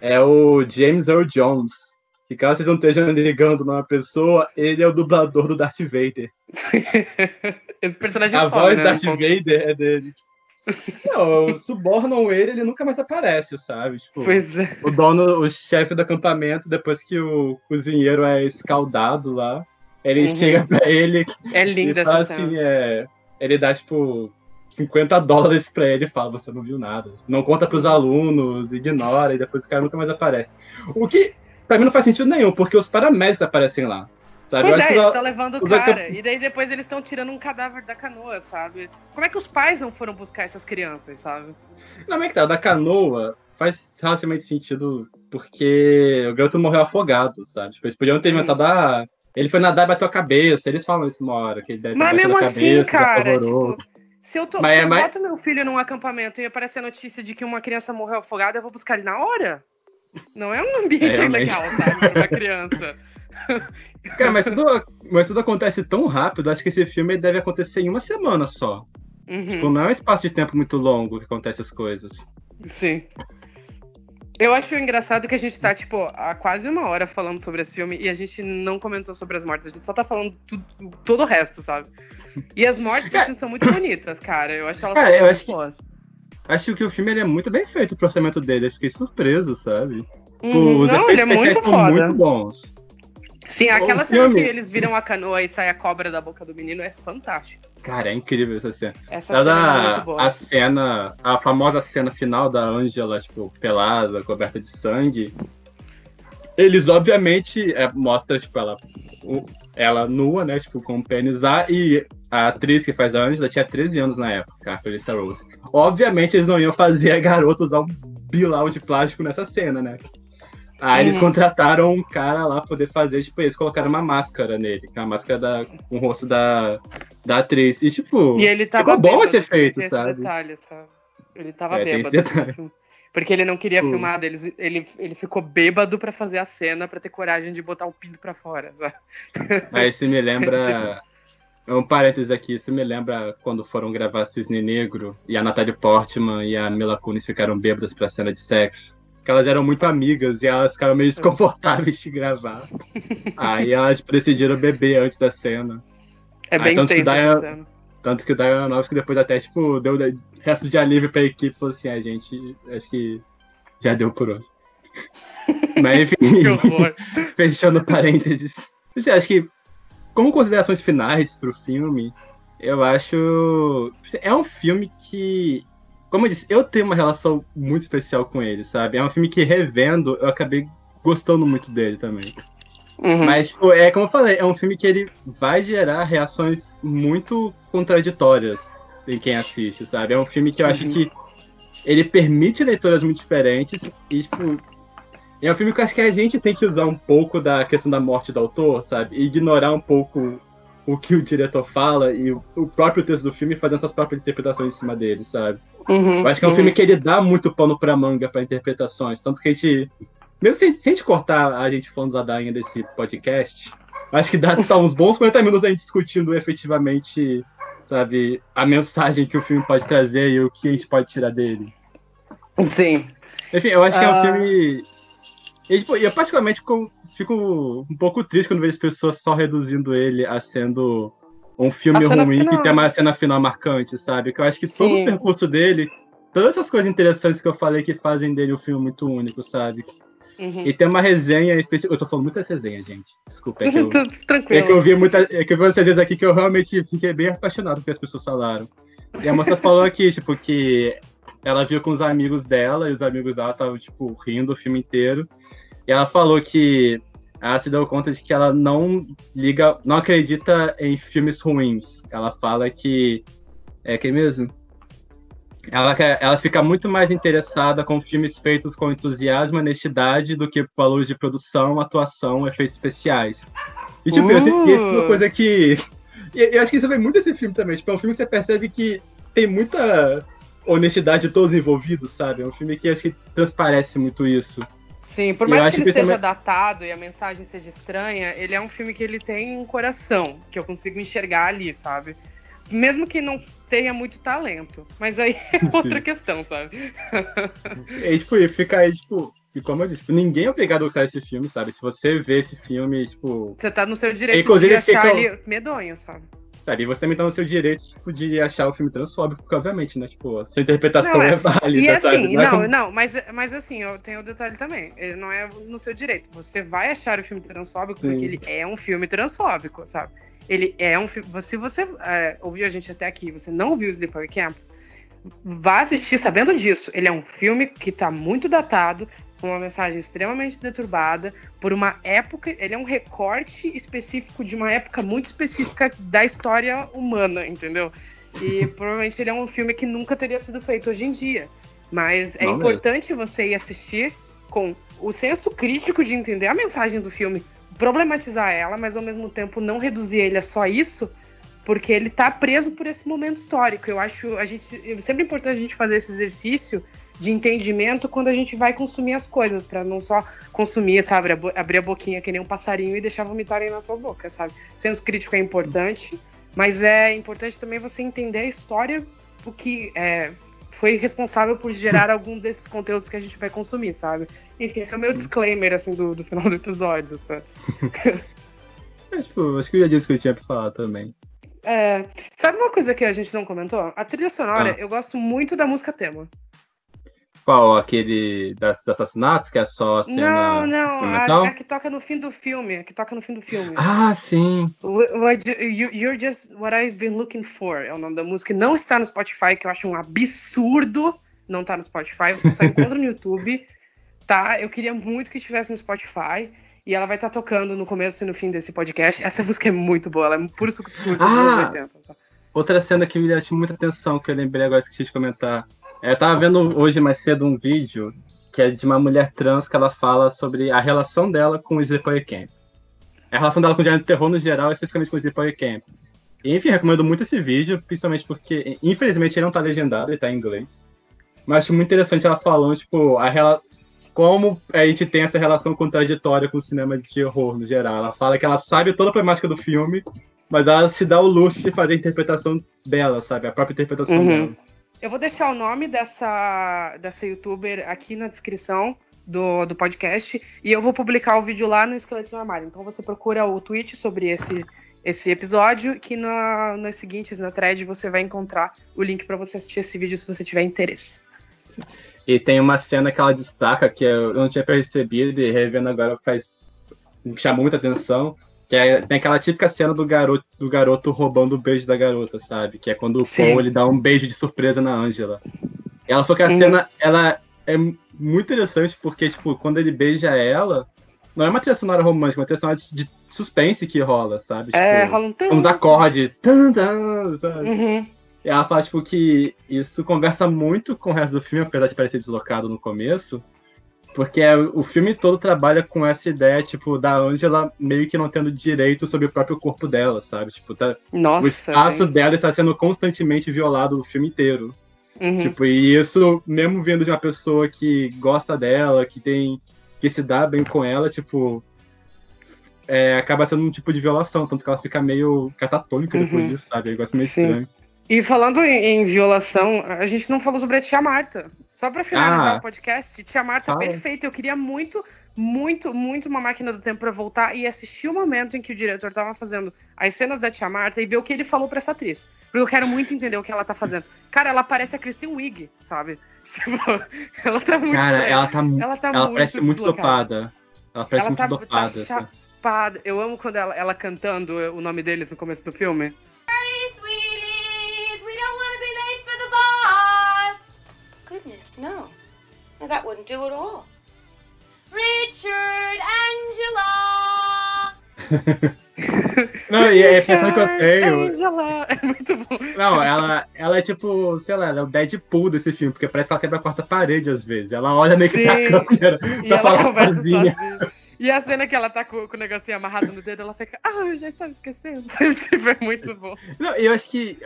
é o James Earl Jones. Que caso vocês não estejam ligando numa pessoa, ele é o dublador do Darth Vader. Esse personagem A some, voz né? Darth um. Vader é dele. Não, subornam ele, ele nunca mais aparece, sabe? Tipo, Pois é. o dono, o chefe do acampamento, depois que o cozinheiro é escaldado lá, ele Uhum. chega pra ele É linda essa cena. assim, é, ele dá tipo 50 dólares pra ele e fala, você não viu nada. Não conta pros alunos, ignora, e depois o cara nunca mais aparece. O que, pra mim, não faz sentido nenhum, porque os paramédicos aparecem lá. Sabe? Pois é, eles estão levando o os cara. E daí depois eles estão tirando um cadáver da canoa, sabe? Como é que os pais não foram buscar essas crianças, sabe? Não, é que tá, da canoa faz relativamente sentido porque o garoto morreu afogado, sabe? Tipo, eles podiam ter inventado, ah, ele foi nadar e bateu a cabeça. Eles falam isso uma hora, que ele deve ter Mas mesmo a assim, cabeça, cara, tipo, se eu, tô, Mas se é eu mais- boto meu filho num acampamento e aparecer a notícia de que uma criança morreu afogada, eu vou buscar ele na hora? Não é um ambiente É, legal, sabe, pra uma criança. Cara, mas tudo, mas tudo acontece tão rápido, acho que esse filme deve acontecer em uma semana só. Uhum, Tipo, não é um espaço de tempo muito longo que acontece as coisas. sim. Eu acho engraçado que a gente tá, tipo, há quase uma hora falando sobre esse filme e a gente não comentou sobre as mortes, a gente só tá falando tudo, todo o resto, sabe? E as mortes desse filme são muito bonitas, cara. Eu acho elas Cara, eu acho que-. Acho que o filme ele é muito bem feito pro orçamento dele, eu fiquei surpreso, sabe? Tipo, Uhum, os Não, ele é muito foda. muito bons. Sim, O aquela cena filme- que eles viram a canoa e sai a cobra da boca do menino é fantástico. Cara, é incrível essa cena. Essa Ela cena é muito boa. a cena, a famosa cena final da Angela, tipo, pelada, coberta de sangue. Eles, obviamente, é, mostram, tipo, ela, o- ela nua, né, tipo, com o pênis A, e a atriz que faz a Angela tinha 13 anos na época, a Felissa Rose. Obviamente, eles não iam fazer a garota usar um bilau de plástico nessa cena, né? Aí eles Uhum. contrataram um cara lá pra poder fazer, tipo, eles colocaram uma máscara nele, que é a máscara da, com o rosto da, da atriz. E, tipo, E ele tava ficou bom esse efeito, sabe? Detalhe, sabe? Ele tava É, bêbado. Porque ele não queria Hum. filmar deles. Ele, ele ficou bêbado pra fazer a cena, pra ter coragem de botar o pinto pra fora, sabe? Aí isso me lembra. Um parênteses aqui, isso me lembra quando foram gravar Cisne Negro e a Natalie Portman e a Mila Kunis ficaram bêbadas pra cena de sexo. Que elas eram muito amigas e elas ficaram meio desconfortáveis de gravar. Aí elas decidiram beber antes da cena. É Ah, bem tanto que intenso essa cena. Tanto que o Darren Aronofsky depois até, tipo, deu de- resto de alívio pra equipe, falou assim, a gente, acho que já deu por hoje. Mas enfim, fechando parênteses. Eu acho que, como considerações finais pro filme, eu acho. É um filme que. Como eu disse, eu tenho uma relação muito especial com ele, sabe? É um filme que, revendo, eu acabei gostando muito dele também. Uhum. Mas, tipo, é como eu falei, é um filme que ele vai gerar reações muito contraditórias em quem assiste, sabe? É um filme que eu acho Uhum. que ele permite leituras muito diferentes e, tipo, é um filme que eu acho que a gente tem que usar um pouco da questão da morte do autor, sabe? E ignorar um pouco o que o diretor fala e o próprio texto do filme fazendo suas próprias interpretações em cima dele, sabe? Uhum, Eu acho que é um uhum. filme que ele dá muito pano pra manga pra interpretações. Tanto que a gente. Mesmo sem, sem a gente cortar a gente falando da ladainha desse podcast, acho que dá tá, uns bons 40 minutos a gente discutindo efetivamente, sabe, a mensagem que o filme pode trazer e o que a gente pode tirar dele. Sim. Enfim, eu acho que é um Ah. filme. E, tipo, eu particularmente fico, fico um pouco triste quando vejo as pessoas só reduzindo ele a sendo um filme ruim final. que tem uma cena final marcante, sabe? Que eu acho que todo Sim. o percurso dele, todas essas coisas interessantes que eu falei que fazem dele um filme muito único, sabe? Uhum. E tem uma resenha específica. Eu tô falando muitas resenhas, gente. Desculpa, é que eu, Tudo é que Tranquilo. eu vi muita, é que eu vi muitas vezes aqui que eu realmente fiquei bem apaixonado com o que as pessoas falaram. E a moça falou aqui, tipo, que ela viu com os amigos dela, e os amigos dela estavam, tipo, rindo o filme inteiro. E ela falou que ela se deu conta de que ela não liga, não acredita em filmes ruins. Ela fala que. É que mesmo? Ela, quer- ela fica muito mais interessada com filmes feitos com entusiasmo e honestidade do que valores de produção, atuação, efeitos especiais. E, tipo, eu sei que isso é uma Uh. coisa que. Eu acho que isso vem muito desse filme também. Tipo, é um filme que você percebe que tem muita honestidade de todos os envolvidos, sabe? É um filme que acho que transparece muito isso. Sim, por Eu mais que ele que esteja também- datado e a mensagem seja estranha, ele é um filme que ele tem um coração, que eu consigo enxergar ali, sabe? Mesmo que não tenha muito talento. Mas aí é outra questão, sabe? E, tipo, e fica aí, tipo. E como eu disse, tipo, ninguém é obrigado a gostar desse filme, sabe? Se você vê esse filme, tipo. Você tá no seu direito de achar ele medonho, sabe? E você também tá no seu direito, tipo, de achar o filme transfóbico, porque, obviamente, né? Tipo, a sua interpretação Não, é- é, válida. E assim, Não é não, como- não, mas, mas assim, eu tenho o detalhe também. Ele não é no seu direito. Você vai achar o filme transfóbico Sim. porque ele é um filme transfóbico, sabe? Ele é um filme. Se você é, ouviu a gente até aqui, você não viu o Sleepaway Camp, vá assistir sabendo disso. Ele é um filme que tá muito datado, com uma mensagem extremamente deturbada, por uma época. Ele é um recorte específico de uma época muito específica da história humana, entendeu? E provavelmente ele é um filme que nunca teria sido feito hoje em dia. Mas é Não mesmo. importante você ir assistir com o senso crítico de entender a mensagem do filme, problematizar ela, mas ao mesmo tempo não reduzir ele a só isso, porque ele tá preso por esse momento histórico. Eu acho a gente é sempre importante a gente fazer esse exercício de entendimento quando a gente vai consumir as coisas, pra não só consumir, sabe, abrir a boquinha que nem um passarinho e deixar vomitarem na tua boca, sabe? Senso crítico é importante, mas é importante também você entender a história, o que é, foi responsável por gerar algum desses conteúdos que a gente vai consumir, sabe? Enfim, esse é o meu disclaimer, assim, do, do final do episódio, sabe? É, tipo, acho que eu já disse o que eu tinha pra falar também. É, sabe uma coisa que a gente não comentou? A trilha sonora, Ah. eu gosto muito da música tema. Qual? Aquele das, dos assassinatos, que é só a cena. não, não, a, a que toca no fim do filme, a que toca no fim do filme. Ah, sim. You- you- You're Just What I've Been Looking For é o nome da música. Não está no Spotify, que eu acho um absurdo não tá no Spotify. Você só encontra no YouTube, tá? Eu queria muito que estivesse no Spotify. E ela vai estar tocando no começo e no fim desse podcast. Essa música é muito boa, ela é puro suco de surto dos Ah! anos 80. tá? Outra cena que me chamou muita atenção, que eu lembrei agora, esqueci de comentar. É, Eu tava vendo hoje mais cedo um vídeo que é de uma mulher trans que ela fala sobre a relação dela com o Sleepaway Camp. A relação dela com o gênero de terror no geral, especificamente com o Sleepaway Camp. Enfim, recomendo muito esse vídeo, principalmente porque, infelizmente, ele não tá legendado, ele tá em inglês. Mas acho muito interessante ela falando, tipo, a rela... como a gente tem essa relação contraditória com o cinema de terror no geral. Ela fala que ela sabe toda a problemática do filme, mas ela se dá o luxo de fazer a interpretação dela, sabe? A própria interpretação Uhum. dela. Eu vou deixar o nome dessa, dessa youtuber aqui na descrição do, do podcast e eu vou publicar o vídeo lá no Esqueleto no Armário. Então você procura o tweet sobre esse, esse episódio, que na, nos seguintes, na thread, você vai encontrar o link para você assistir esse vídeo se você tiver interesse. E tem uma cena que ela destaca que eu não tinha percebido e revendo agora faz chamou muita atenção, que é, tem aquela típica cena do garoto, do garoto roubando o beijo da garota, sabe? Que é quando o Sim. Paul ele dá um beijo de surpresa na Angela. E ela falou que a Uhum. cena ela é muito interessante porque tipo, quando ele beija ela, não é uma trilha sonora romântica, é uma trilha sonora de suspense que rola, sabe? É, Tipo, rola um uns acordes. Tan, tan, sabe? Uhum. E ela fala, tipo, que isso conversa muito com o resto do filme, apesar de parecer deslocado no começo. Porque é- o filme todo trabalha com essa ideia, tipo, da Angela meio que não tendo direito sobre o próprio corpo dela, sabe? Tipo, tá, Nossa. o espaço velho. dela está sendo constantemente violado o filme inteiro. Uhum. Tipo, e isso, mesmo vindo de uma pessoa que gosta dela, que tem. que se dá bem com ela, tipo. é, acaba sendo um tipo de violação, tanto que ela fica meio catatônica depois Uhum. disso, sabe? Eu gosto meio Sim. estranho. E falando em, em violação, a gente não falou sobre a tia Marta. Só pra finalizar Ah. o podcast, tia Marta Fala. perfeita. Eu queria muito, muito, muito uma máquina do tempo pra voltar e assistir o momento em que o diretor tava fazendo as cenas da tia Marta e ver o que ele falou pra essa atriz. Porque eu quero muito entender o que ela tá fazendo. Cara, ela parece a Kristen Wiig, sabe? Ela tá muito. Cara, ela tá, ela tá ela muito parece muito dopada. Ela parece Ela muito tá, dopada. tá chapada. Eu amo quando ela, ela cantando o nome deles no começo do filme. Goodness, no. No, that wouldn't do at all. Richard, Angela. Não, e é a impressão que eu tenho. Angela. É muito bom. Não, ela, ela é tipo, sei lá, ela é o Deadpool desse filme, porque parece que ela quebra a quarta parede às vezes. Ela olha meio que pra Sim. câmera E pra ela falar conversa sozinha. sozinha. E a cena que ela tá com, com o negocinho amarrado no dedo, ela fica, ah, eu já estava esquecendo. tipo, é muito bom. Não, e eu acho que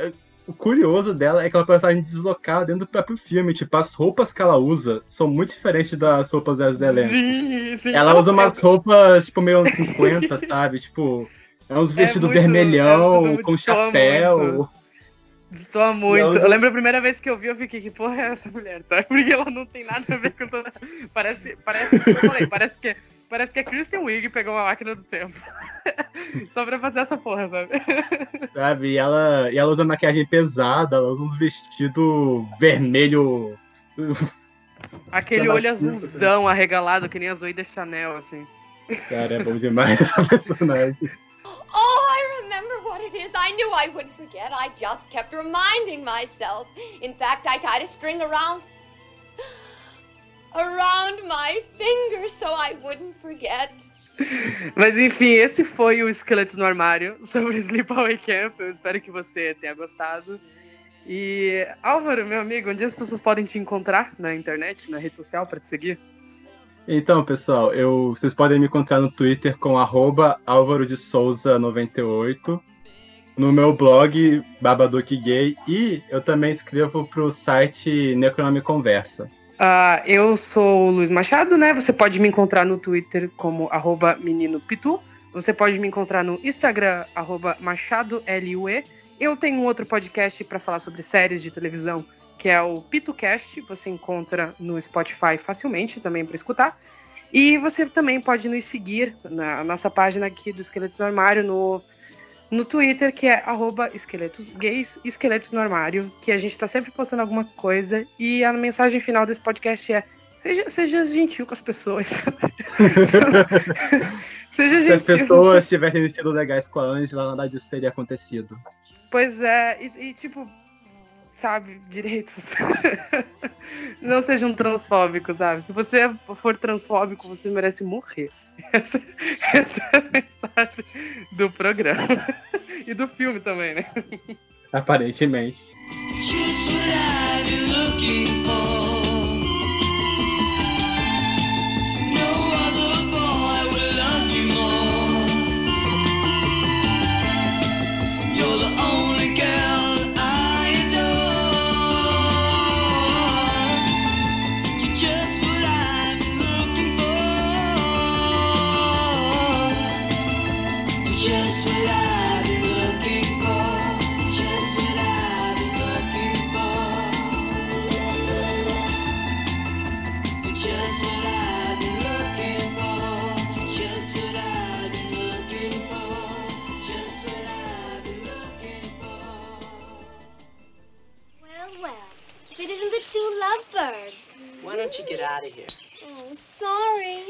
o curioso dela é que ela é uma personagem deslocada dentro do próprio filme. Tipo, as roupas que ela usa são muito diferentes das roupas das da elenco. Sim, sim. Ela usa umas roupas, tipo, meio anos 50, sabe? Tipo, é uns vestidos muito- vermelhão, é com chapéu. muito. Destoa muito. Não, Eu lembro a primeira vez que eu vi, eu fiquei, que porra é essa mulher, sabe? Porque ela não tem nada a ver com toda. Parece, parece, como eu falei, parece que, parece que a Kristen Wiig pegou uma máquina do tempo. Só pra fazer essa porra, sabe? sabe? E ela, e ela usa maquiagem pesada, ela usa uns vestidos vermelho. Aquele olho azulzão arregalado, que nem a Zoe de Chanel, assim. Cara, é bom demais essa personagem. Oh, I remember what it is. I knew I would forget. I just kept reminding myself. In fact, I tied a string around around my finger so I wouldn't forget. Mas enfim, esse foi o Esqueletos no Armário sobre Sleepaway Camp. Eu espero que você tenha gostado. E Álvaro, meu amigo, onde as pessoas podem te encontrar na internet, na rede social, pra te seguir? Então, pessoal, eu, vocês podem me encontrar no Twitter com arroba Álvaro de Souza 98, no meu blog Babadook Gay e eu também escrevo pro site Necronome Conversa. Ah, eu sou o Luiz Machado, né? Você pode me encontrar no Twitter como arroba menino pitu. Você pode me encontrar no Instagram, arroba machadolue. Eu tenho um outro podcast para falar sobre séries de televisão, que é o PituCast. Você encontra no Spotify facilmente também para escutar. E você também pode nos seguir na nossa página aqui do Esqueletos no Armário no, no Twitter, que é arroba esqueletos gays, esqueletos no armário, que a gente tá sempre postando alguma coisa. E a mensagem final desse podcast é seja, seja gentil com as pessoas. seja Se as gentil. pessoas tivessem vestido legais com a Angela, nada disso teria acontecido. Pois é, e, e, tipo, sabe, direitos. Não seja um transfóbico, sabe? Se você for transfóbico, você merece morrer. Essa, essa é a mensagem do programa. E do filme também, né? Aparentemente. Just what I've been looking for. two lovebirds. Why don't you get out of here? Oh, sorry.